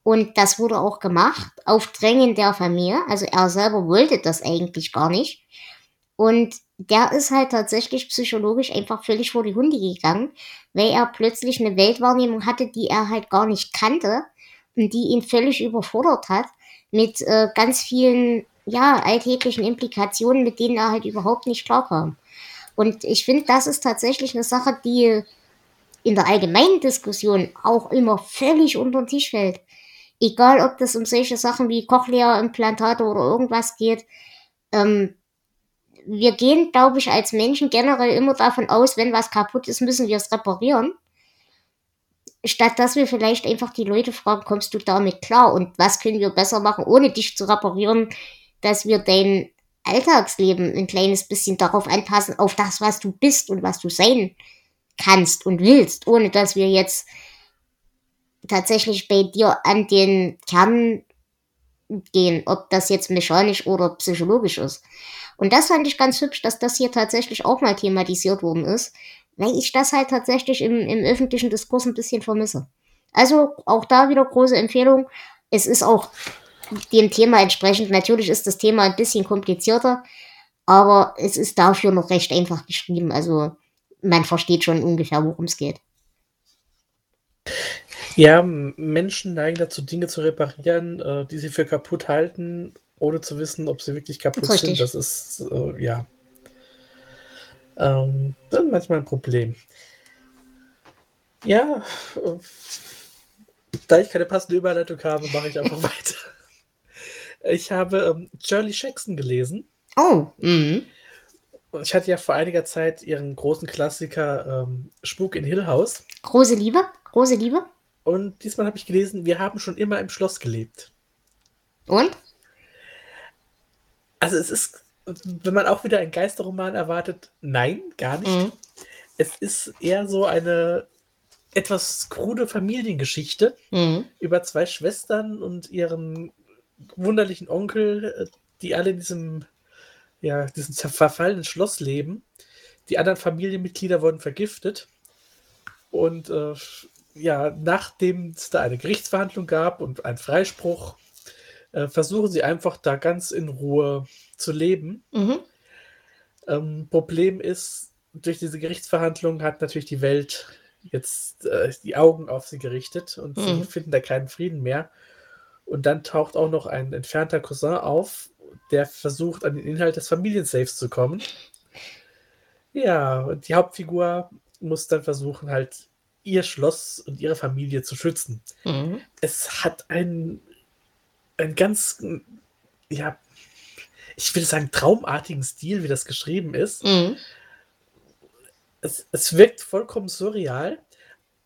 Speaker 1: Und das wurde auch gemacht, auf Drängen der Familie. Also er selber wollte das eigentlich gar nicht. Und der ist halt tatsächlich psychologisch einfach völlig vor die Hunde gegangen, weil er plötzlich eine Weltwahrnehmung hatte, die er halt gar nicht kannte und die ihn völlig überfordert hat mit äh, ganz vielen, ja, alltäglichen Implikationen, mit denen er halt überhaupt nicht klarkam. Und ich finde, das ist tatsächlich eine Sache, die in der allgemeinen Diskussion auch immer völlig unter den Tisch fällt. Egal, ob das um solche Sachen wie Cochlea-Implantate oder irgendwas geht. Ähm, wir gehen, glaube ich, als Menschen generell immer davon aus, wenn was kaputt ist, müssen wir es reparieren. Statt dass wir vielleicht einfach die Leute fragen, kommst du damit klar und was können wir besser machen, ohne dich zu reparieren, dass wir dein Alltagsleben ein kleines bisschen darauf anpassen, auf das, was du bist und was du sein kannst und willst, ohne dass wir jetzt tatsächlich bei dir an den Kern gehen, ob das jetzt mechanisch oder psychologisch ist. Und das fand ich ganz hübsch, dass das hier tatsächlich auch mal thematisiert worden ist, weil ich das halt tatsächlich im, im öffentlichen Diskurs ein bisschen vermisse. Also auch da wieder große Empfehlung. Es ist auch dem Thema entsprechend, natürlich ist das Thema ein bisschen komplizierter, aber es ist dafür noch recht einfach geschrieben. Also man versteht schon ungefähr, worum es geht.
Speaker 2: Ja, Menschen neigen dazu, Dinge zu reparieren, äh, die sie für kaputt halten, ohne zu wissen, ob sie wirklich kaputt Richtig. sind. Das ist, äh, ja. Ähm, das ist manchmal ein Problem. Ja, äh, da ich keine passende Überleitung habe, mache ich einfach [laughs] weiter. Ich habe ähm, Shirley Jackson gelesen.
Speaker 1: Oh, mhm.
Speaker 2: Ich hatte ja vor einiger Zeit ihren großen Klassiker ähm, Spuk in Hill House.
Speaker 1: Große Liebe, große Liebe.
Speaker 2: Und diesmal habe ich gelesen, wir haben schon immer im Schloss gelebt.
Speaker 1: Und?
Speaker 2: Also es ist, wenn man auch wieder einen Geisterroman erwartet, nein, gar nicht. Mhm. Es ist eher so eine etwas krude Familiengeschichte mhm. über zwei Schwestern und ihren wunderlichen Onkel, äh, die alle in diesem, ja, diesem verfallenen Schloss leben. Die anderen Familienmitglieder wurden vergiftet. Und äh, ja, nachdem es da eine Gerichtsverhandlung gab und einen Freispruch, äh, versuchen sie einfach da ganz in Ruhe zu leben. Mhm. Ähm, Problem ist, durch diese Gerichtsverhandlung hat natürlich die Welt jetzt äh, die Augen auf sie gerichtet und mhm. sie finden da keinen Frieden mehr. Und dann taucht auch noch ein entfernter Cousin auf, der versucht, an den Inhalt des Familiensafes zu kommen. Ja, und die Hauptfigur muss dann versuchen, halt ihr Schloss und ihre Familie zu schützen. Mhm. Es hat einen, einen ganz, ja, ich will sagen, traumartigen Stil, wie das geschrieben ist. Mhm. Es, es wirkt vollkommen surreal,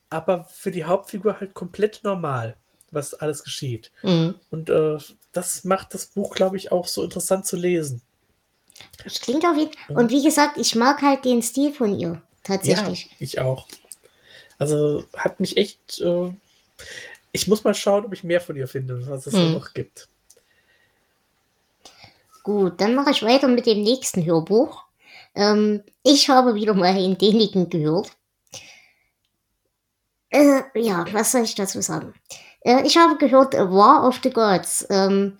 Speaker 2: aber für die Hauptfigur halt komplett normal, was alles geschieht. Mhm. Und äh, das macht das Buch, glaube ich, auch so interessant zu lesen.
Speaker 1: Das klingt auf jeden Fall. Und wie gesagt, ich mag halt den Stil von ihr. Tatsächlich.
Speaker 2: Ja, ich auch. Also hat mich echt. Äh, ich muss mal schauen, ob ich mehr von ihr finde, was es hm. noch gibt.
Speaker 1: Gut, dann mache ich weiter mit dem nächsten Hörbuch. Ähm, ich habe wieder mal in Däniken gehört. Äh, ja, was soll ich dazu sagen? Äh, ich habe gehört War of the Gods. Ähm,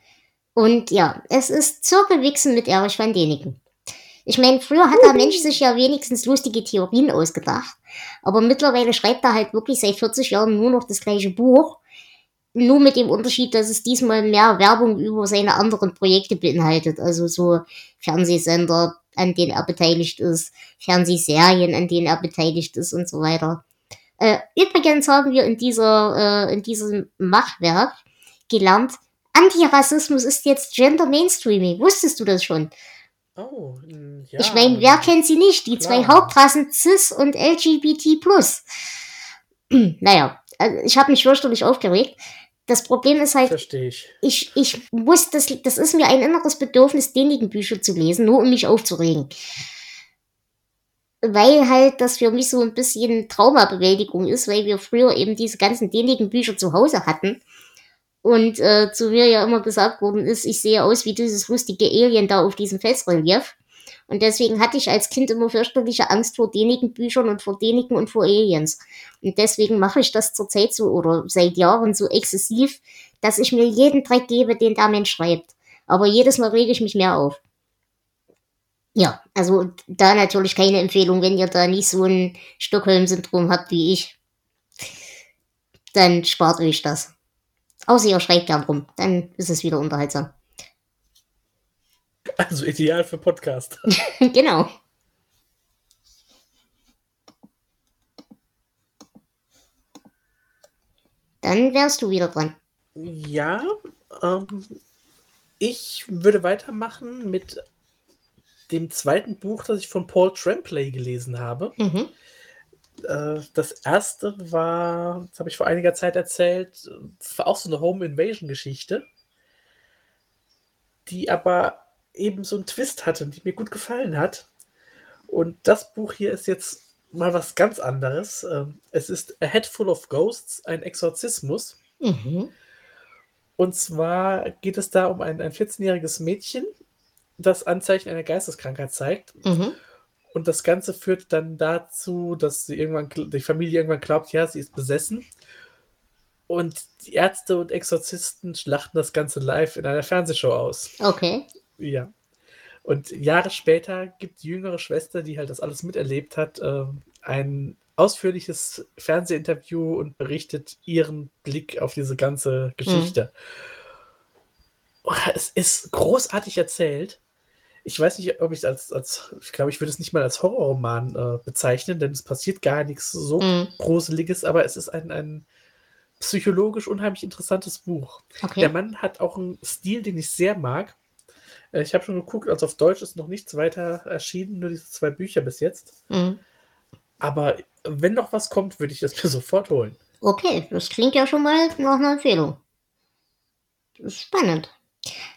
Speaker 1: und ja, es ist Zirkelwichsen mit Erich van Däniken. Ich meine, früher hat der Mensch sich ja wenigstens lustige Theorien ausgedacht. Aber mittlerweile schreibt er halt wirklich seit 40 Jahren nur noch das gleiche Buch. Nur mit dem Unterschied, dass es diesmal mehr Werbung über seine anderen Projekte beinhaltet. Also so Fernsehsender, an denen er beteiligt ist, Fernsehserien, an denen er beteiligt ist und so weiter. Äh, übrigens haben wir in dieser, äh, in diesem Machwerk gelernt, Antirassismus ist jetzt Gender Mainstreaming. Wusstest du das schon?
Speaker 2: Oh,
Speaker 1: ja. Ich meine, wer kennt sie nicht? Die klar. zwei Hauptrassen CIS und LGBT+. [clears throat] naja, also ich habe mich fürchterlich aufgeregt. Das Problem ist halt,
Speaker 2: ich.
Speaker 1: ich, ich muss, das, das ist mir ein inneres Bedürfnis, denigen Bücher zu lesen, nur um mich aufzuregen. Weil halt das für mich so ein bisschen Traumabewältigung ist, weil wir früher eben diese ganzen dänigen Bücher zu Hause hatten. Und äh, zu mir ja immer gesagt worden ist, ich sehe aus wie dieses lustige Alien da auf diesem Felsrelief. Und deswegen hatte ich als Kind immer fürchterliche Angst vor dänigen Büchern und vor dänigen und vor Aliens. Und deswegen mache ich das zurzeit so oder seit Jahren so exzessiv, dass ich mir jeden Dreck gebe, den der Mensch schreibt. Aber jedes Mal rege ich mich mehr auf. Ja, also da natürlich keine Empfehlung, wenn ihr da nicht so ein Stockholm-Syndrom habt wie ich. Dann spart euch das. Außer ihr schreit gern rum, dann ist es wieder unterhaltsam.
Speaker 2: Also ideal für Podcast. [laughs]
Speaker 1: genau. Dann wärst du wieder dran.
Speaker 2: Ja, ähm, ich würde weitermachen mit dem zweiten Buch, das ich von Paul Tremblay gelesen habe.
Speaker 1: Mhm.
Speaker 2: Äh, das erste war, das habe ich vor einiger Zeit erzählt, das war auch so eine Home Invasion Geschichte, die aber eben so einen Twist hatte, die mir gut gefallen hat. Und das Buch hier ist jetzt mal was ganz anderes. Ähm, es ist A Head Full of Ghosts, ein Exorzismus.
Speaker 1: Mhm.
Speaker 2: Und zwar geht es da um ein, ein 14-jähriges Mädchen, das Anzeichen einer Geisteskrankheit zeigt.
Speaker 1: Mhm.
Speaker 2: Und das Ganze führt dann dazu, dass sie irgendwann, die Familie irgendwann glaubt, ja, sie ist besessen. Und die Ärzte und Exorzisten schlachten das Ganze live in einer Fernsehshow aus.
Speaker 1: Okay.
Speaker 2: Ja. Und Jahre später gibt die jüngere Schwester, die halt das alles miterlebt hat, äh, ein ausführliches Fernsehinterview und berichtet ihren Blick auf diese ganze Geschichte. Oh, es ist großartig erzählt. Ich weiß nicht, ob ich es als, als, ich glaube, ich würde es nicht mal als Horrorroman äh, bezeichnen, denn es passiert gar nichts so
Speaker 1: Mhm.
Speaker 2: Gruseliges, aber es ist ein, ein psychologisch unheimlich interessantes Buch.
Speaker 1: Okay.
Speaker 2: Der Mann hat auch einen Stil, den ich sehr mag. Äh, Ich habe schon geguckt, also auf Deutsch ist noch nichts weiter erschienen, nur diese zwei Bücher bis jetzt.
Speaker 1: Mhm.
Speaker 2: Aber wenn noch was kommt, würde ich das [laughs] mir sofort holen.
Speaker 1: Okay, das klingt ja schon mal nach einer Empfehlung. Das ist spannend.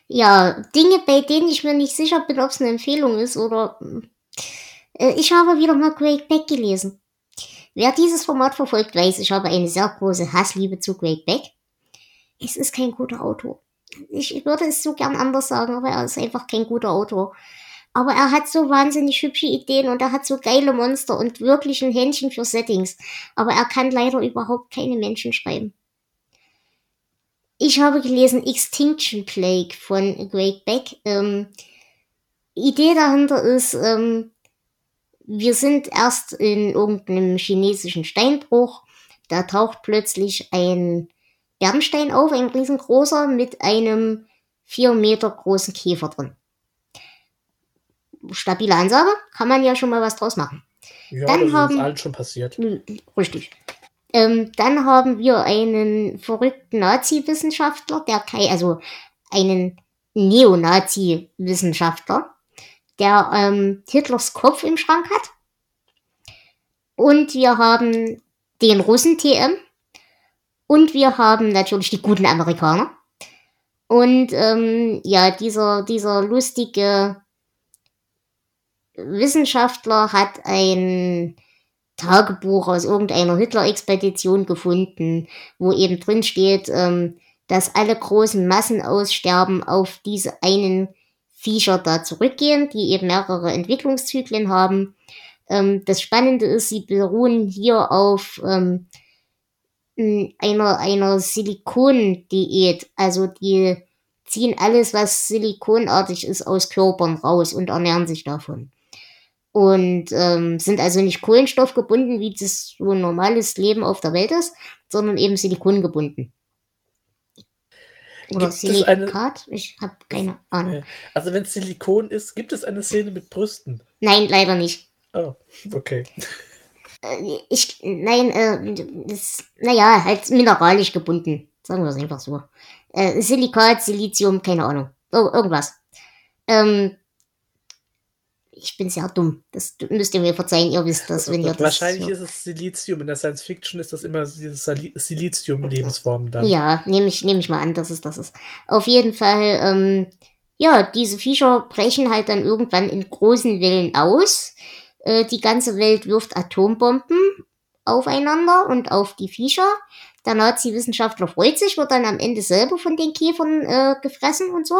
Speaker 1: Ja, Dinge, bei denen ich mir nicht sicher bin, ob es eine Empfehlung ist oder. Äh, ich habe wieder mal Greg Beck gelesen. Wer dieses Format verfolgt, weiß, ich habe eine sehr große Hassliebe zu Greg Beck. Es ist kein guter Autor. Ich, ich würde es so gern anders sagen, aber er ist einfach kein guter Autor. Aber er hat so wahnsinnig hübsche Ideen und er hat so geile Monster und wirklich ein Händchen für Settings. Aber er kann leider überhaupt keine Menschen schreiben. Ich habe gelesen Extinction Plague von Greg Beck. Ähm, Idee dahinter ist, ähm, wir sind erst in irgendeinem chinesischen Steinbruch. Da taucht plötzlich ein Bernstein auf, ein riesengroßer, mit einem vier Meter großen Käfer drin. Stabile Ansage, kann man ja schon mal was draus machen.
Speaker 2: Ja,
Speaker 1: Dann
Speaker 2: das ist
Speaker 1: haben-
Speaker 2: uns allen schon passiert.
Speaker 1: Richtig. Ähm, dann haben wir einen verrückten Nazi-Wissenschaftler, der kein, also einen Neonazi-Wissenschaftler, der ähm, Hitlers Kopf im Schrank hat. Und wir haben den Russen TM. Und wir haben natürlich die guten Amerikaner. Und ähm, ja, dieser, dieser lustige Wissenschaftler hat ein Tagebuch aus irgendeiner Hitler-Expedition gefunden, wo eben drin steht, ähm, dass alle großen Massenaussterben auf diese einen Viecher da zurückgehen, die eben mehrere Entwicklungszyklen haben. Ähm, das Spannende ist, sie beruhen hier auf ähm, einer, einer Silikondiät. Also die ziehen alles, was silikonartig ist, aus Körpern raus und ernähren sich davon und ähm, sind also nicht kohlenstoffgebunden, wie das so ein normales Leben auf der Welt ist, sondern eben silikongebunden. Oder
Speaker 2: Gibt es eine-
Speaker 1: Silikat? Ich habe keine Ahnung.
Speaker 2: Also wenn es Silikon ist, gibt es eine Szene mit Brüsten.
Speaker 1: Nein, leider nicht.
Speaker 2: Oh, okay.
Speaker 1: Äh, Ich, nein, äh, das, naja, halt mineralisch gebunden. Sagen wir es einfach so. Äh, Silikat, Silizium, keine Ahnung. Ir irgendwas. Ähm, ich bin sehr dumm. Das müsst ihr mir verzeihen, ihr wisst das, wenn ihr das.
Speaker 2: Wahrscheinlich
Speaker 1: so-
Speaker 2: ist es Silizium. In der Science Fiction ist das immer diese Silizium-Lebensform dann.
Speaker 1: Ja, nehme ich, nehm ich mal an, dass es das ist. Auf jeden Fall, ähm, ja, diese Viecher brechen halt dann irgendwann in großen Wellen aus. Äh, die ganze Welt wirft Atombomben aufeinander und auf die Viecher. Der Nazi-Wissenschaftler freut sich, wird dann am Ende selber von den Käfern äh, gefressen und so.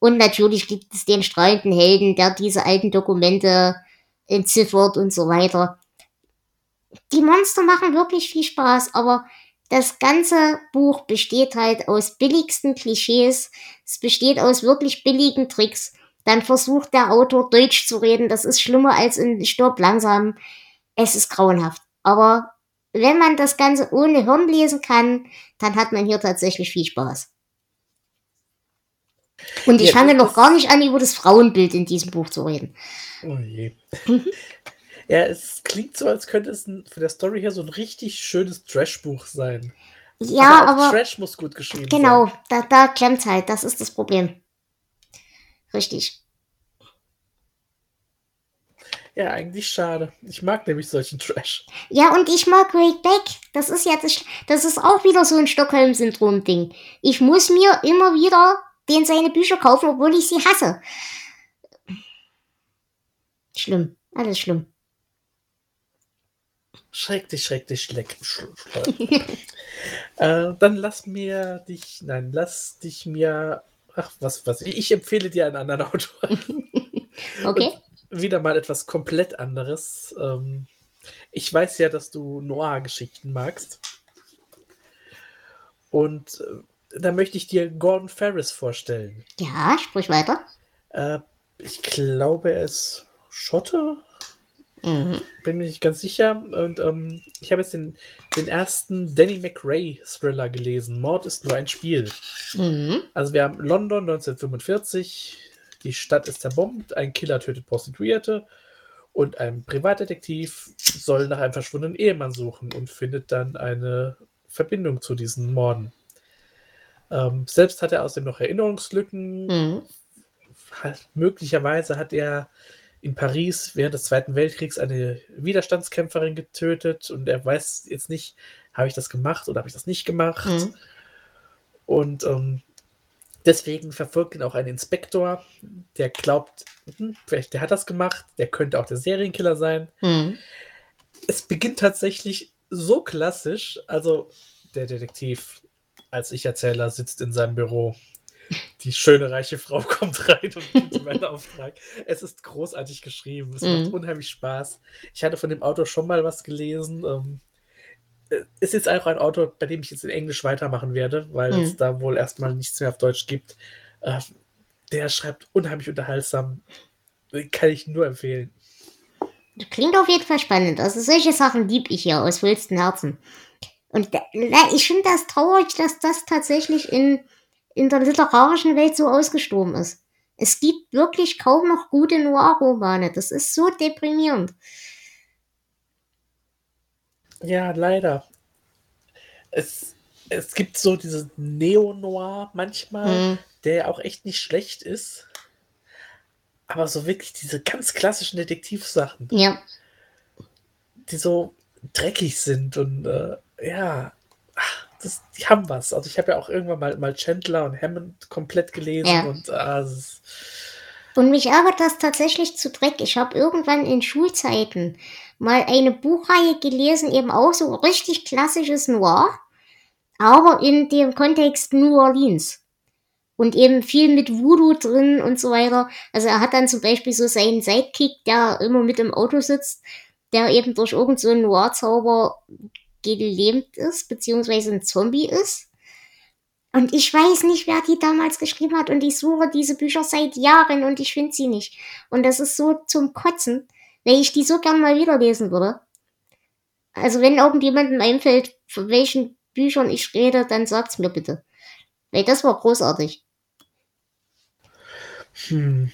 Speaker 1: Und natürlich gibt es den strahlenden Helden, der diese alten Dokumente entziffert und so weiter. Die Monster machen wirklich viel Spaß, aber das ganze Buch besteht halt aus billigsten Klischees. Es besteht aus wirklich billigen Tricks. Dann versucht der Autor Deutsch zu reden. Das ist schlimmer als in Stirb langsam. Es ist grauenhaft. Aber wenn man das Ganze ohne Hirn lesen kann, dann hat man hier tatsächlich viel Spaß. Und ich ja, fange noch gar nicht an, über das Frauenbild in diesem Buch zu reden.
Speaker 2: Oh je. [laughs] ja, es klingt so, als könnte es für der Story her so ein richtig schönes Trash-Buch sein.
Speaker 1: Ja, aber, aber
Speaker 2: Trash muss gut geschrieben
Speaker 1: genau, sein. Genau, da, da klemmt halt, das ist das Problem. Richtig.
Speaker 2: Ja, eigentlich schade. Ich mag nämlich solchen Trash.
Speaker 1: Ja, und ich mag Great Beck. Das ist ja das, das ist auch wieder so ein Stockholm-Syndrom-Ding. Ich muss mir immer wieder den seine Bücher kaufen, obwohl ich sie hasse. Schlimm. Alles schlimm.
Speaker 2: Schrecklich, schrecklich, schleck. [laughs] äh, dann lass mir dich, nein, lass dich mir, ach, was, was, ich empfehle dir einen anderen Autor. [laughs]
Speaker 1: okay.
Speaker 2: Und wieder mal etwas komplett anderes. Ähm, ich weiß ja, dass du Noir-Geschichten magst. Und äh, da möchte ich dir Gordon Ferris vorstellen.
Speaker 1: Ja, sprich weiter.
Speaker 2: Äh, ich glaube, er ist Schotte, Mhm. Bin mir nicht ganz sicher. Und ähm, ich habe jetzt den, den ersten Danny McRae Thriller gelesen. Mord ist nur ein Spiel. Mhm. Also wir haben London 1945. Die Stadt ist zerbombt. Ein Killer tötet Prostituierte. Und ein Privatdetektiv soll nach einem verschwundenen Ehemann suchen und findet dann eine Verbindung zu diesen Morden. Ähm, selbst hat er außerdem noch Erinnerungslücken. Mhm. Möglicherweise hat er in Paris während des Zweiten Weltkriegs eine Widerstandskämpferin getötet und er weiß jetzt nicht, habe ich das gemacht oder habe ich das nicht gemacht. Mhm. Und ähm, deswegen verfolgt ihn auch ein Inspektor, der glaubt, hm, vielleicht der hat das gemacht, der könnte auch der Serienkiller sein. Mhm. Es beginnt tatsächlich so klassisch, also der Detektiv als Ich-Erzähler sitzt in seinem Büro die schöne reiche Frau [laughs] kommt rein und gibt ihm einen Auftrag. Es ist großartig geschrieben. Es mhm. macht unheimlich Spaß. Ich hatte von dem Autor schon mal was gelesen. Ähm, äh, ist jetzt auch ein Autor, bei dem ich jetzt in Englisch weitermachen werde, weil mhm. es da wohl erstmal nichts mehr auf Deutsch gibt. Äh, der schreibt unheimlich unterhaltsam. Kann ich nur empfehlen.
Speaker 1: Klingt auf jeden Fall spannend. Also solche Sachen liebe ich ja aus vollstem Herzen. Und ich finde das traurig, dass das tatsächlich in in der literarischen Welt so ausgestorben ist. Es gibt wirklich kaum noch gute Noir-Romane. Das ist so deprimierend.
Speaker 2: Ja, leider. Es, es gibt so diese Neo-Noir manchmal, mhm. der auch echt nicht schlecht ist. Aber so wirklich diese ganz klassischen Detektivsachen.
Speaker 1: Ja.
Speaker 2: Die so dreckig sind und äh, ja, das, die haben was. Also ich habe ja auch irgendwann mal, mal Chandler und Hammond komplett gelesen ja. und ah,
Speaker 1: und mich ärgert das tatsächlich zu Dreck. Ich habe irgendwann in Schulzeiten mal eine Buchreihe gelesen, eben auch so richtig klassisches Noir, aber in dem Kontext New Orleans. Und eben viel mit Voodoo drin und so weiter. Also er hat dann zum Beispiel so seinen Sidekick, der immer mit im Auto sitzt, der eben durch irgendeinen so Noir-Zauber gelähmt ist, beziehungsweise ein Zombie ist. Und ich weiß nicht, wer die damals geschrieben hat. Und ich suche diese Bücher seit Jahren und ich finde sie nicht. Und das ist so zum Kotzen, weil ich die so gern mal wieder lesen würde. Also wenn irgendjemandem einfällt, von welchen Büchern ich rede, dann sagt's mir bitte. Weil das war großartig.
Speaker 2: Hm.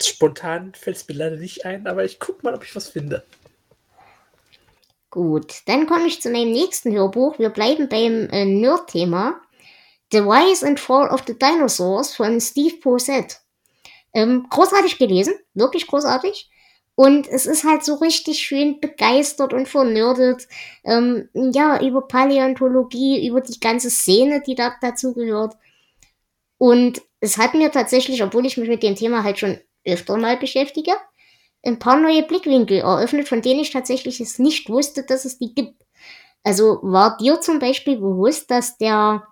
Speaker 2: Spontan fällt es mir leider nicht ein, aber ich guck mal, ob ich was finde.
Speaker 1: Gut, dann komme ich zu meinem nächsten Hörbuch. Wir bleiben beim äh, Nerd-Thema. The Rise and Fall of the Dinosaurs von Steve Posset. Ähm, großartig gelesen, wirklich großartig. Und es ist halt so richtig schön begeistert und vernördet. Ähm, ja, über Paläontologie, über die ganze Szene, die da dazu gehört. Und es hat mir tatsächlich, obwohl ich mich mit dem Thema halt schon öfter mal beschäftige, ein paar neue Blickwinkel eröffnet, von denen ich tatsächlich es nicht wusste, dass es die gibt. Also war dir zum Beispiel bewusst, dass der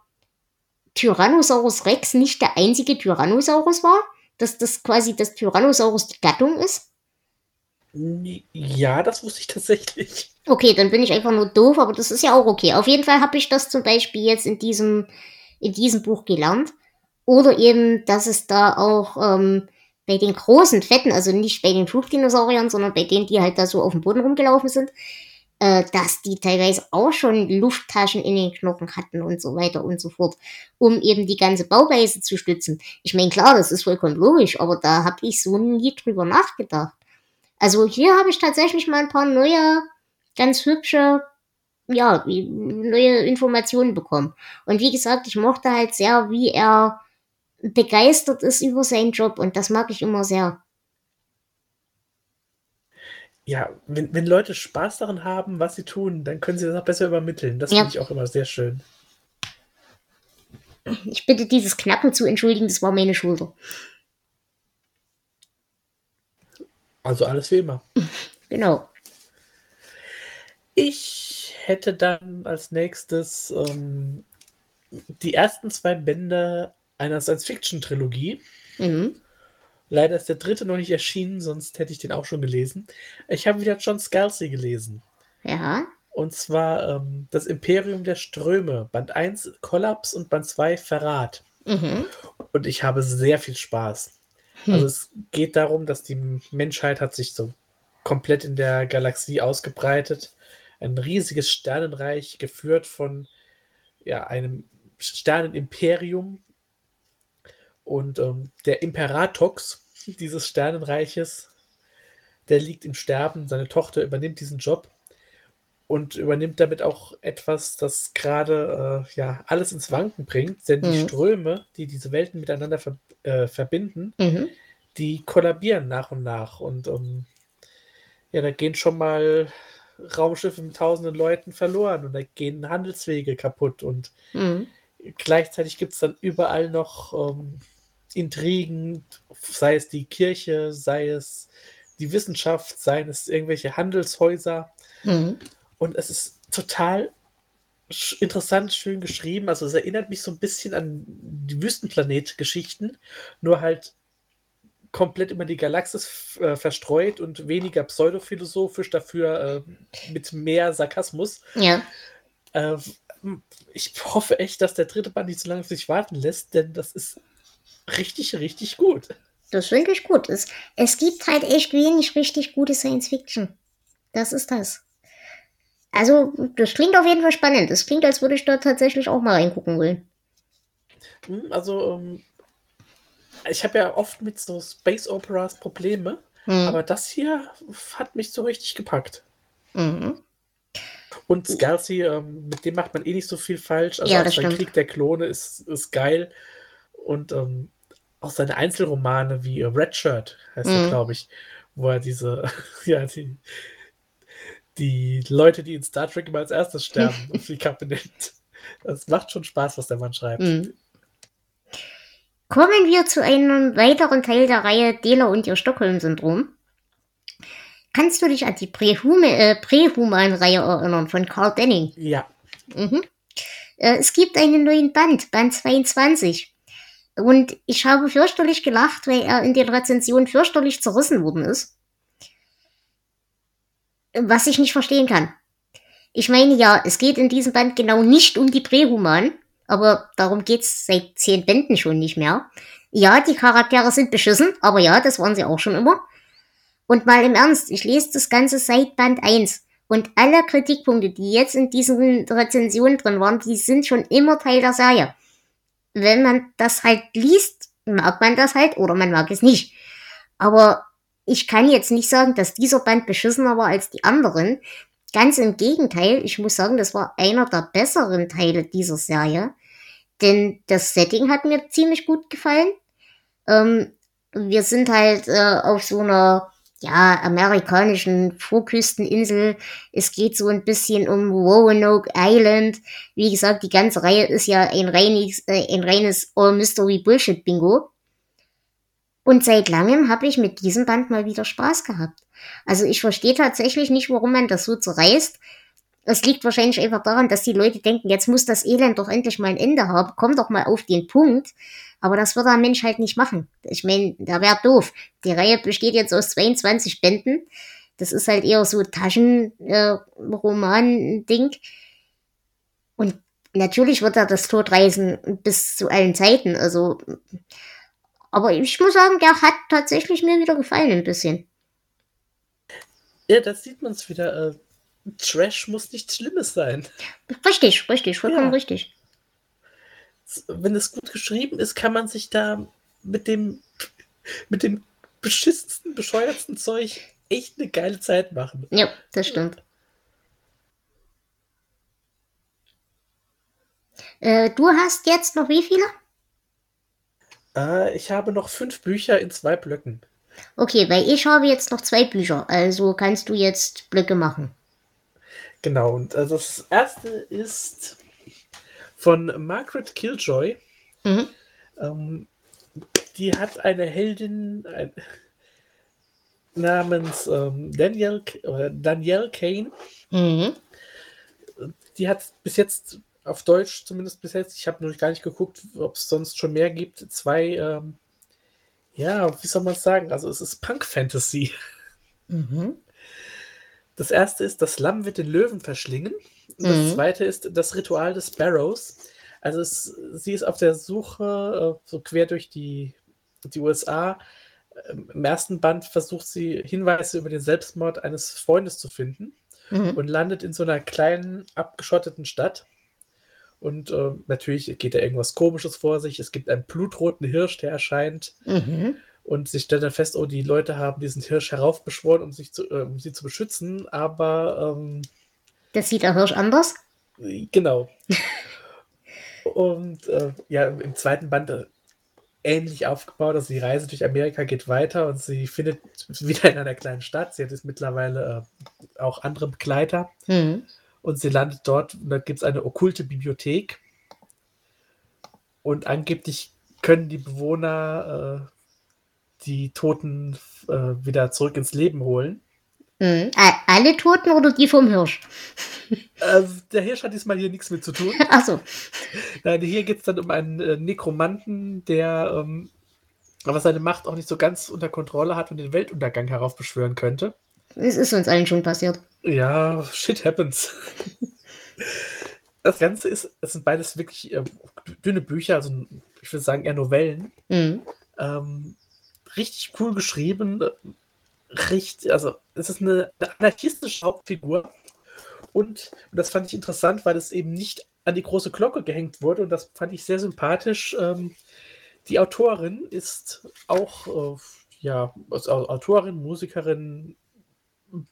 Speaker 1: Tyrannosaurus Rex nicht der einzige Tyrannosaurus war? Dass das quasi das Tyrannosaurus die Gattung ist?
Speaker 2: Ja, das wusste ich tatsächlich.
Speaker 1: Okay, dann bin ich einfach nur doof, aber das ist ja auch okay. Auf jeden Fall habe ich das zum Beispiel jetzt in diesem, in diesem Buch gelernt. Oder eben, dass es da auch ähm, bei den großen Fetten, also nicht bei den Flugdinosauriern, sondern bei denen, die halt da so auf dem Boden rumgelaufen sind, äh, dass die teilweise auch schon Lufttaschen in den Knochen hatten und so weiter und so fort, um eben die ganze Bauweise zu stützen. Ich meine, klar, das ist vollkommen logisch, aber da habe ich so nie drüber nachgedacht. Also hier habe ich tatsächlich mal ein paar neue, ganz hübsche, ja, neue Informationen bekommen. Und wie gesagt, ich mochte halt sehr, wie er begeistert ist über seinen Job und das mag ich immer sehr.
Speaker 2: Ja, wenn, wenn Leute Spaß daran haben, was sie tun, dann können sie das auch besser übermitteln. Das ja. finde ich auch immer sehr schön.
Speaker 1: Ich bitte dieses Knappen zu entschuldigen, das war meine Schulter.
Speaker 2: Also alles wie immer. [laughs]
Speaker 1: Genau.
Speaker 2: Ich hätte dann als nächstes ähm, die ersten zwei Bände einer Science-Fiction-Trilogie. Mhm. Leider ist der dritte noch nicht erschienen, sonst hätte ich den auch schon gelesen. Ich habe wieder John Scalzi gelesen.
Speaker 1: Ja.
Speaker 2: Und zwar ähm, Das Imperium der Ströme, Band 1 Kollaps und Band 2 Verrat. Mhm. Und ich habe sehr viel Spaß. Hm. Also es geht darum, dass die Menschheit hat sich so komplett in der Galaxie ausgebreitet. Ein riesiges Sternenreich geführt von ja, einem Sternenimperium, und ähm, der Imperatox dieses Sternenreiches, der liegt im Sterben. Seine Tochter übernimmt diesen Job und übernimmt damit auch etwas, das gerade äh, ja alles ins Wanken bringt, denn mhm. die Ströme, die diese Welten miteinander ver äh, verbinden, mhm. die kollabieren nach und nach und ähm, ja, da gehen schon mal Raumschiffe mit tausenden Leuten verloren und da gehen Handelswege kaputt und mhm. gleichzeitig gibt es dann überall noch ähm, Intrigen, sei es die Kirche, sei es die Wissenschaft, seien es irgendwelche Handelshäuser. Mhm. Und es ist total interessant, schön geschrieben. Also es erinnert mich so ein bisschen an die Wüstenplanet-Geschichten, nur halt komplett über die Galaxis äh, verstreut und weniger pseudophilosophisch, dafür äh, mit mehr Sarkasmus.
Speaker 1: Ja.
Speaker 2: Äh, ich hoffe echt, dass der dritte Band nicht so lange auf sich warten lässt, denn das ist richtig, richtig gut.
Speaker 1: Das finde ich gut. Es, es gibt halt echt wenig richtig gute Science Fiction. Das ist das. Also, das klingt auf jeden Fall spannend. Es klingt, als würde ich da tatsächlich auch mal reingucken wollen.
Speaker 2: Hm, also, ähm, ich habe ja oft mit so Space Operas Probleme, mhm. aber das hier hat mich so richtig gepackt. Mhm. Und Scalzi, ähm, mit dem macht man eh nicht so viel falsch. Also,
Speaker 1: ja, das
Speaker 2: der Krieg der Klone ist, ist geil. Und ähm, auch seine Einzelromane wie Red Shirt heißt mhm. er, glaube ich, wo er diese, [laughs] ja, die, die Leute, die in Star Trek immer als erstes sterben, [laughs] auf die Kappe nimmt. Das macht schon Spaß, was der Mann schreibt. Mhm.
Speaker 1: Kommen wir zu einem weiteren Teil der Reihe Dela und ihr Stockholm-Syndrom. Kannst du dich an die äh, Prähuman-Reihe erinnern von Carl Denning?
Speaker 2: Ja.
Speaker 1: Mhm. Äh, es gibt einen neuen Band, Band 22. Und ich habe fürchterlich gelacht, weil er in den Rezensionen fürchterlich zerrissen worden ist. Was ich nicht verstehen kann. Ich meine ja, es geht in diesem Band genau nicht um die Prähuman, aber darum geht's seit zehn Bänden schon nicht mehr. Ja, die Charaktere sind beschissen, aber ja, das waren sie auch schon immer. Und mal im Ernst, ich lese das Ganze seit Band 1. Und alle Kritikpunkte, die jetzt in diesen Rezensionen drin waren, die sind schon immer Teil der Serie wenn man das halt liest, mag man das halt oder man mag es nicht. Aber ich kann jetzt nicht sagen, dass dieser Band beschissener war als die anderen. Ganz im Gegenteil, ich muss sagen, das war einer der besseren Teile dieser Serie. Denn das Setting hat mir ziemlich gut gefallen. Ähm, wir sind halt äh, auf so einer ja, amerikanischen Vorküsteninsel. Es geht so ein bisschen um Roanoke Island. Wie gesagt, die ganze Reihe ist ja ein reines, äh, ein reines All Mystery Bullshit Bingo. Und seit langem habe ich mit diesem Band mal wieder Spaß gehabt. Also ich verstehe tatsächlich nicht, warum man das so zerreißt. Es liegt wahrscheinlich einfach daran, dass die Leute denken, jetzt muss das Elend doch endlich mal ein Ende haben. Komm doch mal auf den Punkt. Aber das wird ein Mensch halt nicht machen. Ich meine, da wäre doof. Die Reihe besteht jetzt aus 22 Bänden. Das ist halt eher so Taschenroman-Ding. Äh, Und natürlich wird er das Todreisen bis zu allen Zeiten. Also, aber ich muss sagen, der hat tatsächlich mir wieder gefallen ein bisschen.
Speaker 2: Ja, das sieht man es wieder. Äh, Trash muss nichts Schlimmes sein.
Speaker 1: Richtig, richtig, vollkommen ja. richtig
Speaker 2: wenn es gut geschrieben ist, kann man sich da mit dem, mit dem beschissensten, bescheuertsten Zeug echt eine geile Zeit machen.
Speaker 1: Ja, das stimmt. Äh, du hast jetzt noch wie viele?
Speaker 2: Äh, ich habe noch fünf Bücher in zwei Blöcken.
Speaker 1: Okay, weil ich habe jetzt noch zwei Bücher, also kannst du jetzt Blöcke machen.
Speaker 2: Genau, und also das erste ist von Margaret Killjoy. Mhm. Ähm, die hat eine Heldin ein, [laughs] namens ähm, Daniel, oder Danielle Kane. Mhm. Die hat bis jetzt auf Deutsch, zumindest bis jetzt, ich habe noch gar nicht geguckt, ob es sonst schon mehr gibt, zwei, ähm, ja, wie soll man es sagen? Also es ist Punk-Fantasy. Mhm. Das erste ist, das Lamm wird den Löwen verschlingen. Das mhm. zweite ist das Ritual des Sparrows. Also es, sie ist auf der Suche, äh, so quer durch die, die USA. Ähm, Im ersten Band versucht sie Hinweise über den Selbstmord eines Freundes zu finden mhm. und landet in so einer kleinen, abgeschotteten Stadt. Und äh, natürlich geht da irgendwas Komisches vor sich. Es gibt einen blutroten Hirsch, der erscheint. Mhm. Und sie stellt dann fest, oh, die Leute haben diesen Hirsch heraufbeschworen, um, sich zu, äh, um sie zu beschützen, aber ähm,
Speaker 1: das sieht der Hirsch anders?
Speaker 2: Genau. [laughs] Und äh, ja, im zweiten Band äh, ähnlich aufgebaut. Also die Reise durch Amerika geht weiter und sie findet wieder in einer kleinen Stadt. Sie hat jetzt mittlerweile äh, auch andere Begleiter. Mhm. Und sie landet dort und da gibt es eine okkulte Bibliothek. Und angeblich können die Bewohner äh, die Toten äh, wieder zurück ins Leben holen.
Speaker 1: Mhm. Alle Toten oder die vom Hirsch?
Speaker 2: Äh, [laughs] der Hirsch hat diesmal hier nichts mit zu tun. [laughs]
Speaker 1: Achso.
Speaker 2: Nein, hier geht es dann um einen äh, Nekromanten, der ähm, aber seine Macht auch nicht so ganz unter Kontrolle hat und den Weltuntergang heraufbeschwören könnte.
Speaker 1: Es ist uns allen schon passiert.
Speaker 2: Ja, shit happens. das Ganze ist, es sind beides wirklich äh, dünne Bücher, also ich würde sagen eher Novellen. Mhm. Ähm, richtig cool geschrieben, richtig, also es ist eine, eine anarchistische Hauptfigur. Und, und, das fand ich interessant, weil es eben nicht an die große Glocke gehängt wurde. Und das fand ich sehr sympathisch. Ähm, die Autorin ist auch, äh, ja, also Autorin, Musikerin,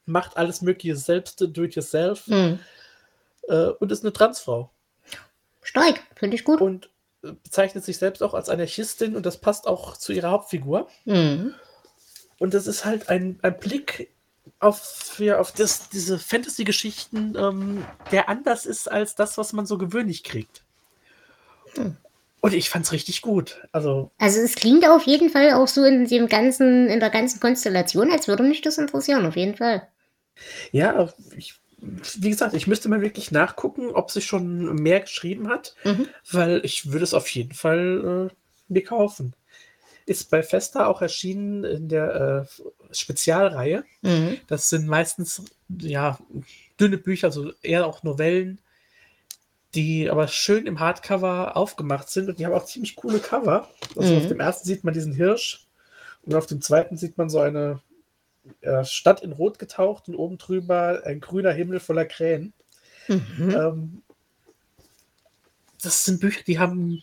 Speaker 2: macht alles Mögliche selbst, do it yourself. Mhm. Äh, und ist eine Transfrau.
Speaker 1: Stark, finde ich gut.
Speaker 2: Und bezeichnet sich selbst auch als Anarchistin und das passt auch zu ihrer Hauptfigur. Mhm. Und das ist halt ein, ein Blick auf, ja, auf das, diese Fantasy-Geschichten, ähm, der anders ist als das, was man so gewöhnlich kriegt. Hm. Und ich fand's richtig gut. Also,
Speaker 1: also es klingt auf jeden Fall auch so in dem ganzen, in der ganzen Konstellation, als würde mich das interessieren, auf jeden Fall.
Speaker 2: Ja, ich, wie gesagt, ich müsste mal wirklich nachgucken, ob sie schon mehr geschrieben hat, mhm. weil ich würde es auf jeden Fall äh, mir kaufen ist bei Festa auch erschienen in der äh, Spezialreihe. Mhm. Das sind meistens ja dünne Bücher, also eher auch Novellen, die aber schön im Hardcover aufgemacht sind und die haben auch ziemlich coole Cover. Also mhm. auf dem ersten sieht man diesen Hirsch und auf dem zweiten sieht man so eine Stadt in Rot getaucht und oben drüber ein grüner Himmel voller Krähen. Mhm. Ähm, das sind Bücher, die haben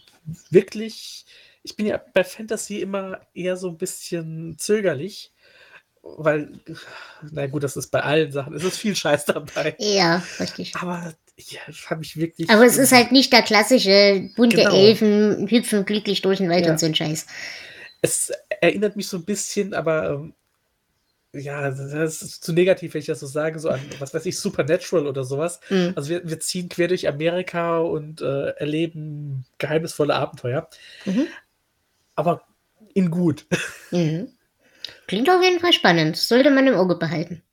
Speaker 2: wirklich ich bin ja bei Fantasy immer eher so ein bisschen zögerlich, weil, na gut, das ist bei allen Sachen, es ist viel Scheiß dabei.
Speaker 1: Ja, richtig.
Speaker 2: Aber ja, das habe ich wirklich.
Speaker 1: Aber es ist halt nicht der klassische bunte genau. Elfen hüpfen glücklich durch den Wald ja. und so ein Scheiß.
Speaker 2: Es erinnert mich so ein bisschen, aber ähm, ja, das ist zu negativ, wenn ich das so sage, so an, was weiß ich, Supernatural oder sowas. Mhm. Also wir, wir ziehen quer durch Amerika und äh, erleben geheimnisvolle Abenteuer. Mhm aber in gut. [laughs]
Speaker 1: Mhm. Klingt auf jeden Fall spannend. Sollte man im Auge behalten.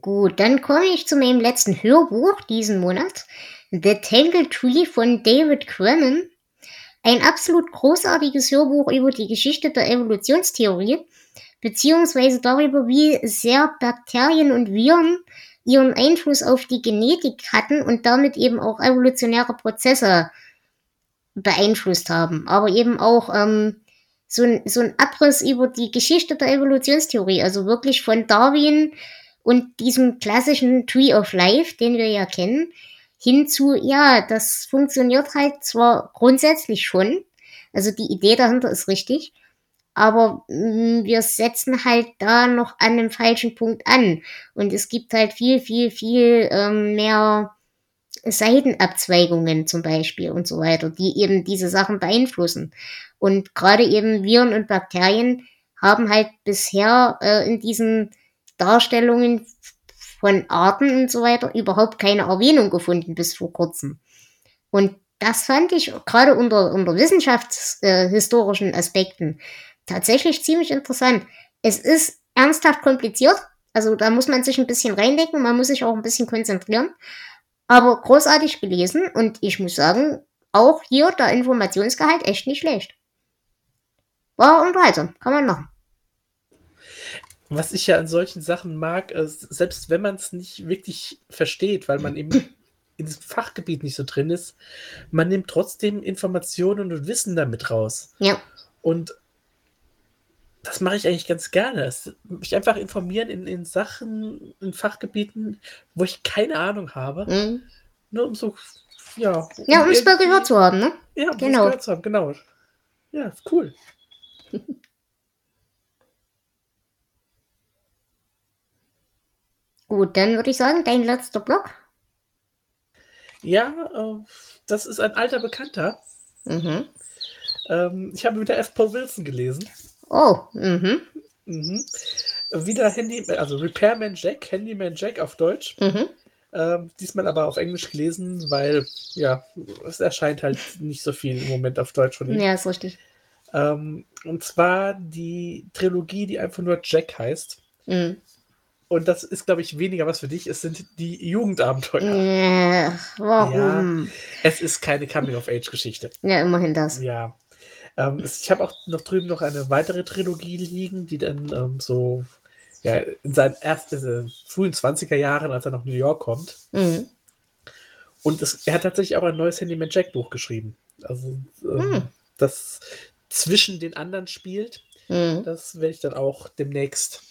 Speaker 1: Gut, dann komme ich zu meinem letzten Hörbuch diesen Monat. The Tangle Tree von David Crennan. Ein absolut großartiges Hörbuch über die Geschichte der Evolutionstheorie, beziehungsweise darüber, wie sehr Bakterien und Viren ihren Einfluss auf die Genetik hatten und damit eben auch evolutionäre Prozesse beeinflusst haben. Aber eben auch ähm, so, ein, so ein Abriss über die Geschichte der Evolutionstheorie, also wirklich von Darwin und diesem klassischen Tree of Life, den wir ja kennen, hinzu, ja, das funktioniert halt zwar grundsätzlich schon, also die Idee dahinter ist richtig, aber mh, wir setzen halt da noch an einem falschen Punkt an. Und es gibt halt viel, viel, viel ähm, mehr Seitenabzweigungen zum Beispiel und so weiter, die eben diese Sachen beeinflussen. Und gerade eben Viren und Bakterien haben halt bisher äh, in diesen Darstellungen von Arten und so weiter überhaupt keine Erwähnung gefunden bis vor kurzem. Und das fand ich gerade unter, unter wissenschaftshistorischen äh, Aspekten tatsächlich ziemlich interessant. Es ist ernsthaft kompliziert, also da muss man sich ein bisschen reindenken, man muss sich auch ein bisschen konzentrieren, aber großartig gelesen und ich muss sagen, auch hier der Informationsgehalt echt nicht schlecht. War unterhaltsam, kann man machen.
Speaker 2: Was ich ja an solchen Sachen mag, selbst wenn man es nicht wirklich versteht, weil man eben [clears throat] in diesem Fachgebiet nicht so drin ist, man nimmt trotzdem Informationen und Wissen damit raus.
Speaker 1: Ja.
Speaker 2: Und das mache ich eigentlich ganz gerne. Es, mich einfach informieren in, in Sachen, in Fachgebieten, wo ich keine Ahnung habe.
Speaker 1: Mhm.
Speaker 2: Nur um so, ja.
Speaker 1: Ja, um es mal gehört zu haben, ne?
Speaker 2: Ja, um
Speaker 1: Genau.
Speaker 2: es gehört zu haben, genau. Ja, cool. [laughs]
Speaker 1: Gut, dann würde ich sagen, dein letzter Block.
Speaker 2: Ja, äh, das ist ein alter Bekannter.
Speaker 1: Mhm.
Speaker 2: Ähm, ich habe wieder F. Paul Wilson gelesen.
Speaker 1: Oh, mhm.
Speaker 2: Mhm. Wieder Handy, also Repairman Jack, Handyman Jack auf Deutsch.
Speaker 1: Mhm.
Speaker 2: Ähm, diesmal aber auf Englisch gelesen, weil ja, es erscheint halt nicht so viel im Moment auf Deutsch von ihm.
Speaker 1: Ja, ist richtig.
Speaker 2: Ähm, und zwar die Trilogie, die einfach nur Jack heißt.
Speaker 1: Mhm.
Speaker 2: Und das ist, glaube ich, weniger was für dich. Es sind die Jugendabenteuer.
Speaker 1: Äh, warum?
Speaker 2: Es ist keine Coming-of-Age-Geschichte.
Speaker 1: Ja. immerhin das.
Speaker 2: Ja. Ähm, ich habe auch noch drüben noch eine weitere Trilogie liegen, die dann ähm, so ja, in seinen ersten, äh, frühen 20er Jahren, als er nach New York kommt.
Speaker 1: Mhm.
Speaker 2: Und es, er hat tatsächlich auch ein neues Handyman Jack Buch geschrieben. Also, ähm,
Speaker 1: Hm.
Speaker 2: das zwischen den anderen spielt.
Speaker 1: Mhm.
Speaker 2: Das werde ich dann auch demnächst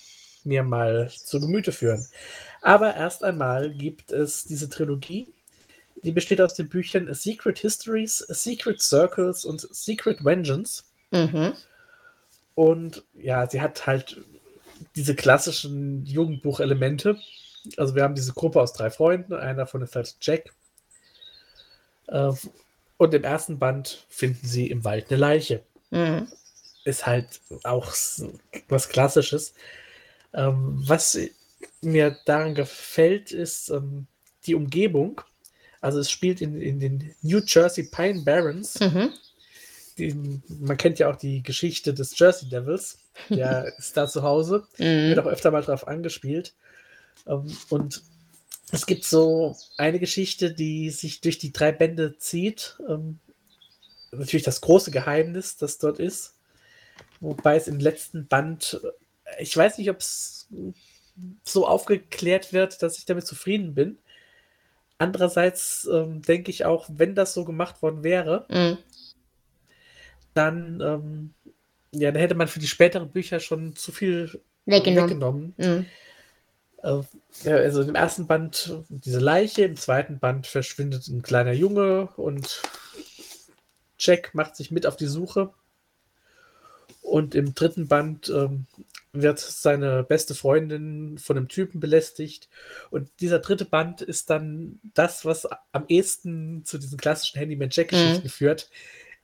Speaker 2: mir mal zu Gemüte führen. Aber erst einmal gibt es diese Trilogie. Die besteht aus den Büchern A Secret Histories, A Secret Circles und Secret Vengeance.
Speaker 1: Mhm.
Speaker 2: Und ja, sie hat halt diese klassischen Jugendbuchelemente. Also wir haben diese Gruppe aus drei Freunden, einer davon ist halt Jack. Äh, Und im ersten Band finden sie im Wald eine Leiche.
Speaker 1: Mhm.
Speaker 2: Ist halt auch was Klassisches. Ähm, was mir daran gefällt, ist ähm, die Umgebung. Also es spielt in, in den New Jersey Pine Barrens.
Speaker 1: Mhm.
Speaker 2: Die, man kennt ja auch die Geschichte des Jersey Devils. Der [laughs] ist da zu Hause. Wird
Speaker 1: Mhm.
Speaker 2: auch öfter mal drauf angespielt. Ähm, und es gibt so eine Geschichte, die sich durch die drei Bände zieht. Ähm, natürlich das große Geheimnis, das dort ist. Wobei es im letzten Band, ich weiß nicht, ob es so aufgeklärt wird, dass ich damit zufrieden bin. Andererseits ähm, denke ich auch, wenn das so gemacht worden wäre,
Speaker 1: Mhm.
Speaker 2: dann, ähm, ja, dann hätte man für die späteren Bücher schon zu viel
Speaker 1: Weggenommen.
Speaker 2: weggenommen.
Speaker 1: Mhm.
Speaker 2: Äh, also im ersten Band diese Leiche, im zweiten Band verschwindet ein kleiner Junge und Jack macht sich mit auf die Suche. Und im dritten Band ähm, wird seine beste Freundin von einem Typen belästigt. Und dieser dritte Band ist dann das, was am ehesten zu diesen klassischen Handyman Jack-Geschichten führt.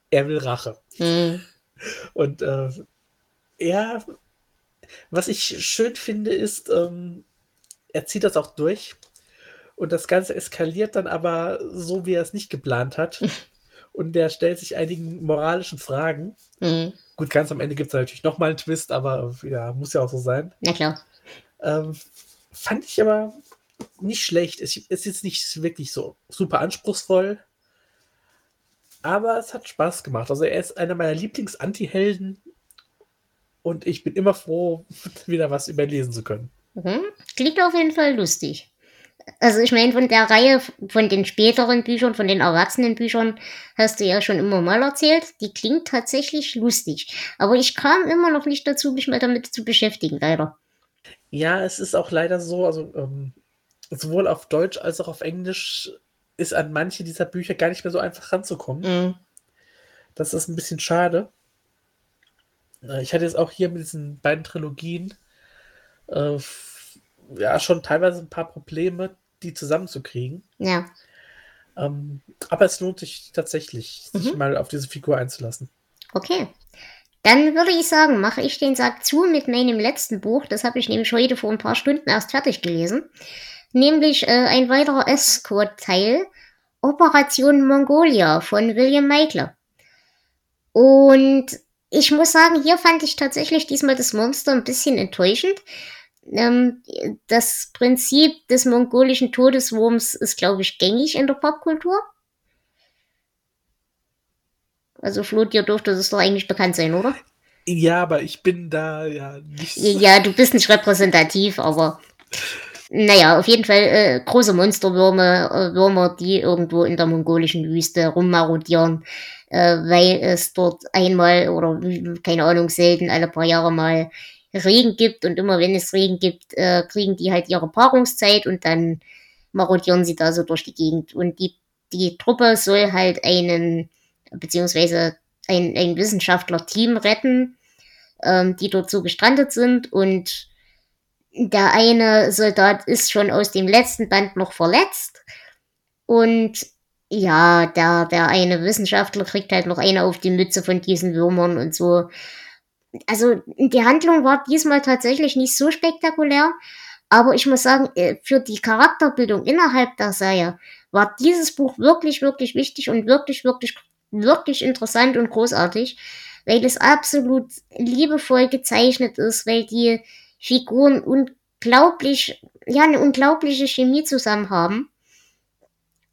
Speaker 2: Er will Rache.
Speaker 1: Mhm.
Speaker 2: Und äh, er, was ich schön finde, ist, ähm, er zieht das auch durch. Und das Ganze eskaliert dann aber so, wie er es nicht geplant hat. [laughs] und der stellt sich einigen moralischen Fragen. Mhm. Gut, ganz am Ende gibt es natürlich nochmal einen Twist, aber ja, muss ja auch so sein.
Speaker 1: Na klar.
Speaker 2: Ähm, fand ich aber nicht schlecht. Es ist jetzt nicht wirklich so super anspruchsvoll, aber es hat Spaß gemacht. Also er ist einer meiner Lieblings-Anti-Helden und ich bin immer froh, [laughs] wieder was überlesen zu können.
Speaker 1: Mhm. Klingt auf jeden Fall lustig. Also ich meine, von der Reihe, von den späteren Büchern, von den Erwachsenenbüchern, hast du ja schon immer mal erzählt. Die klingt tatsächlich lustig. Aber ich kam immer noch nicht dazu, mich mal damit zu beschäftigen, leider.
Speaker 2: Ja, es ist auch leider so, also ähm, sowohl auf Deutsch als auch auf Englisch ist an manche dieser Bücher gar nicht mehr so einfach ranzukommen. Mhm. Das ist ein bisschen schade. Äh, ich hatte jetzt auch hier mit diesen beiden Trilogien äh, ja schon teilweise ein paar Probleme, die zusammenzukriegen.
Speaker 1: Ja.
Speaker 2: Ähm, aber es lohnt sich tatsächlich, sich mhm. mal auf diese Figur einzulassen.
Speaker 1: Okay. Dann würde ich sagen, mache ich den Sack zu mit meinem letzten Buch. Das habe ich nämlich heute vor ein paar Stunden erst fertig gelesen. Nämlich äh, ein weiterer Escort-Teil. Operation Mongolia von William Meikler. Und ich muss sagen, hier fand ich tatsächlich diesmal das Monster ein bisschen enttäuschend. Ähm, das Prinzip des mongolischen Todeswurms ist, glaube ich, gängig in der Popkultur. Also Flo, dir dürfte das doch eigentlich bekannt sein, oder?
Speaker 2: Ja, aber ich bin da ja nicht. So
Speaker 1: ja, du bist nicht repräsentativ, aber naja, auf jeden Fall äh, große Monsterwürmer, äh, Würmer, die irgendwo in der mongolischen Wüste rummarodieren, äh, weil es dort einmal oder keine Ahnung selten alle paar Jahre mal Regen gibt und immer wenn es Regen gibt, äh, kriegen die halt ihre Paarungszeit und dann marodieren sie da so durch die Gegend. Und die, die Truppe soll halt einen, beziehungsweise ein, ein Wissenschaftler-Team retten, ähm, die dort so gestrandet sind. Und der eine Soldat ist schon aus dem letzten Band noch verletzt. Und ja, der, der eine Wissenschaftler kriegt halt noch eine auf die Mütze von diesen Würmern und so also die Handlung war diesmal tatsächlich nicht so spektakulär, aber ich muss sagen, äh, für die Charakterbildung innerhalb der Serie war dieses Buch wirklich, wirklich wichtig und wirklich, wirklich, wirklich interessant und großartig, weil es absolut liebevoll gezeichnet ist, weil die Figuren unglaublich, ja, eine unglaubliche Chemie zusammen haben.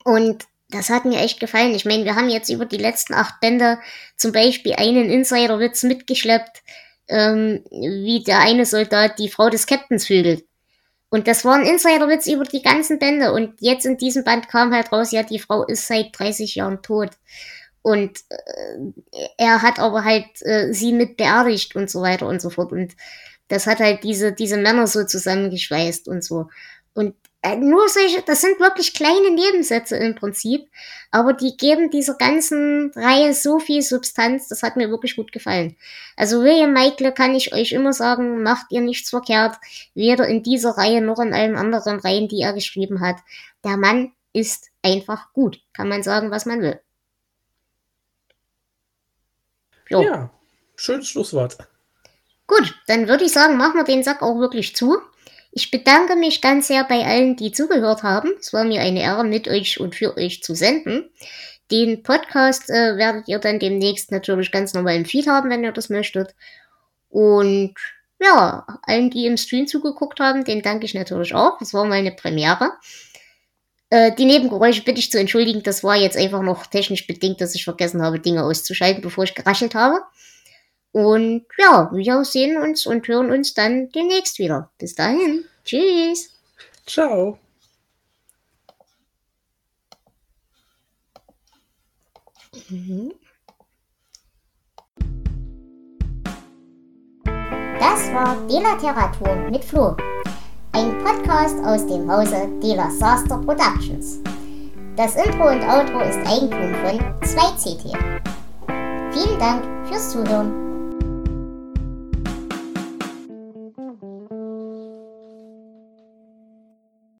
Speaker 1: Und das hat mir echt gefallen. Ich meine, wir haben jetzt über die letzten acht Bände zum Beispiel einen Insiderwitz mitgeschleppt, ähm, wie der eine Soldat die Frau des Captains vögelt. Und das war ein Insiderwitz über die ganzen Bände. Und jetzt in diesem Band kam halt raus, ja, die Frau ist seit 30 Jahren tot. Und äh, er hat aber halt äh, sie mit beerdigt und so weiter und so fort. Und das hat halt diese, diese Männer so zusammengeschweißt und so. Und nur solche, das sind wirklich kleine Nebensätze im Prinzip, aber die geben dieser ganzen Reihe so viel Substanz, das hat mir wirklich gut gefallen. Also William Michael kann ich euch immer sagen, macht ihr nichts verkehrt, weder in dieser Reihe noch in allen anderen Reihen, die er geschrieben hat. Der Mann ist einfach gut, kann man sagen, was man will.
Speaker 2: Jo. Ja, schönes Schlusswort.
Speaker 1: Gut, dann würde ich sagen, machen wir den Sack auch wirklich zu. Ich bedanke mich ganz sehr bei allen, die zugehört haben. Es war mir eine Ehre, mit euch und für euch zu senden. Den Podcast äh, werdet ihr dann demnächst natürlich ganz normal im Feed haben, wenn ihr das möchtet. Und ja, allen, die im Stream zugeguckt haben, den danke ich natürlich auch. Das war mal eine Premiere. Äh, die Nebengeräusche bitte ich zu entschuldigen. Das war jetzt einfach noch technisch bedingt, dass ich vergessen habe, Dinge auszuschalten, bevor ich geraschelt habe. Und ja, wir sehen uns und hören uns dann demnächst wieder. Bis dahin. Tschüss.
Speaker 2: Ciao.
Speaker 1: Das war Delateratur mit Flo. Ein Podcast aus dem Hause Dela Saster Productions. Das Intro und Outro ist Eigentum von 2CT. Vielen Dank fürs Zuhören.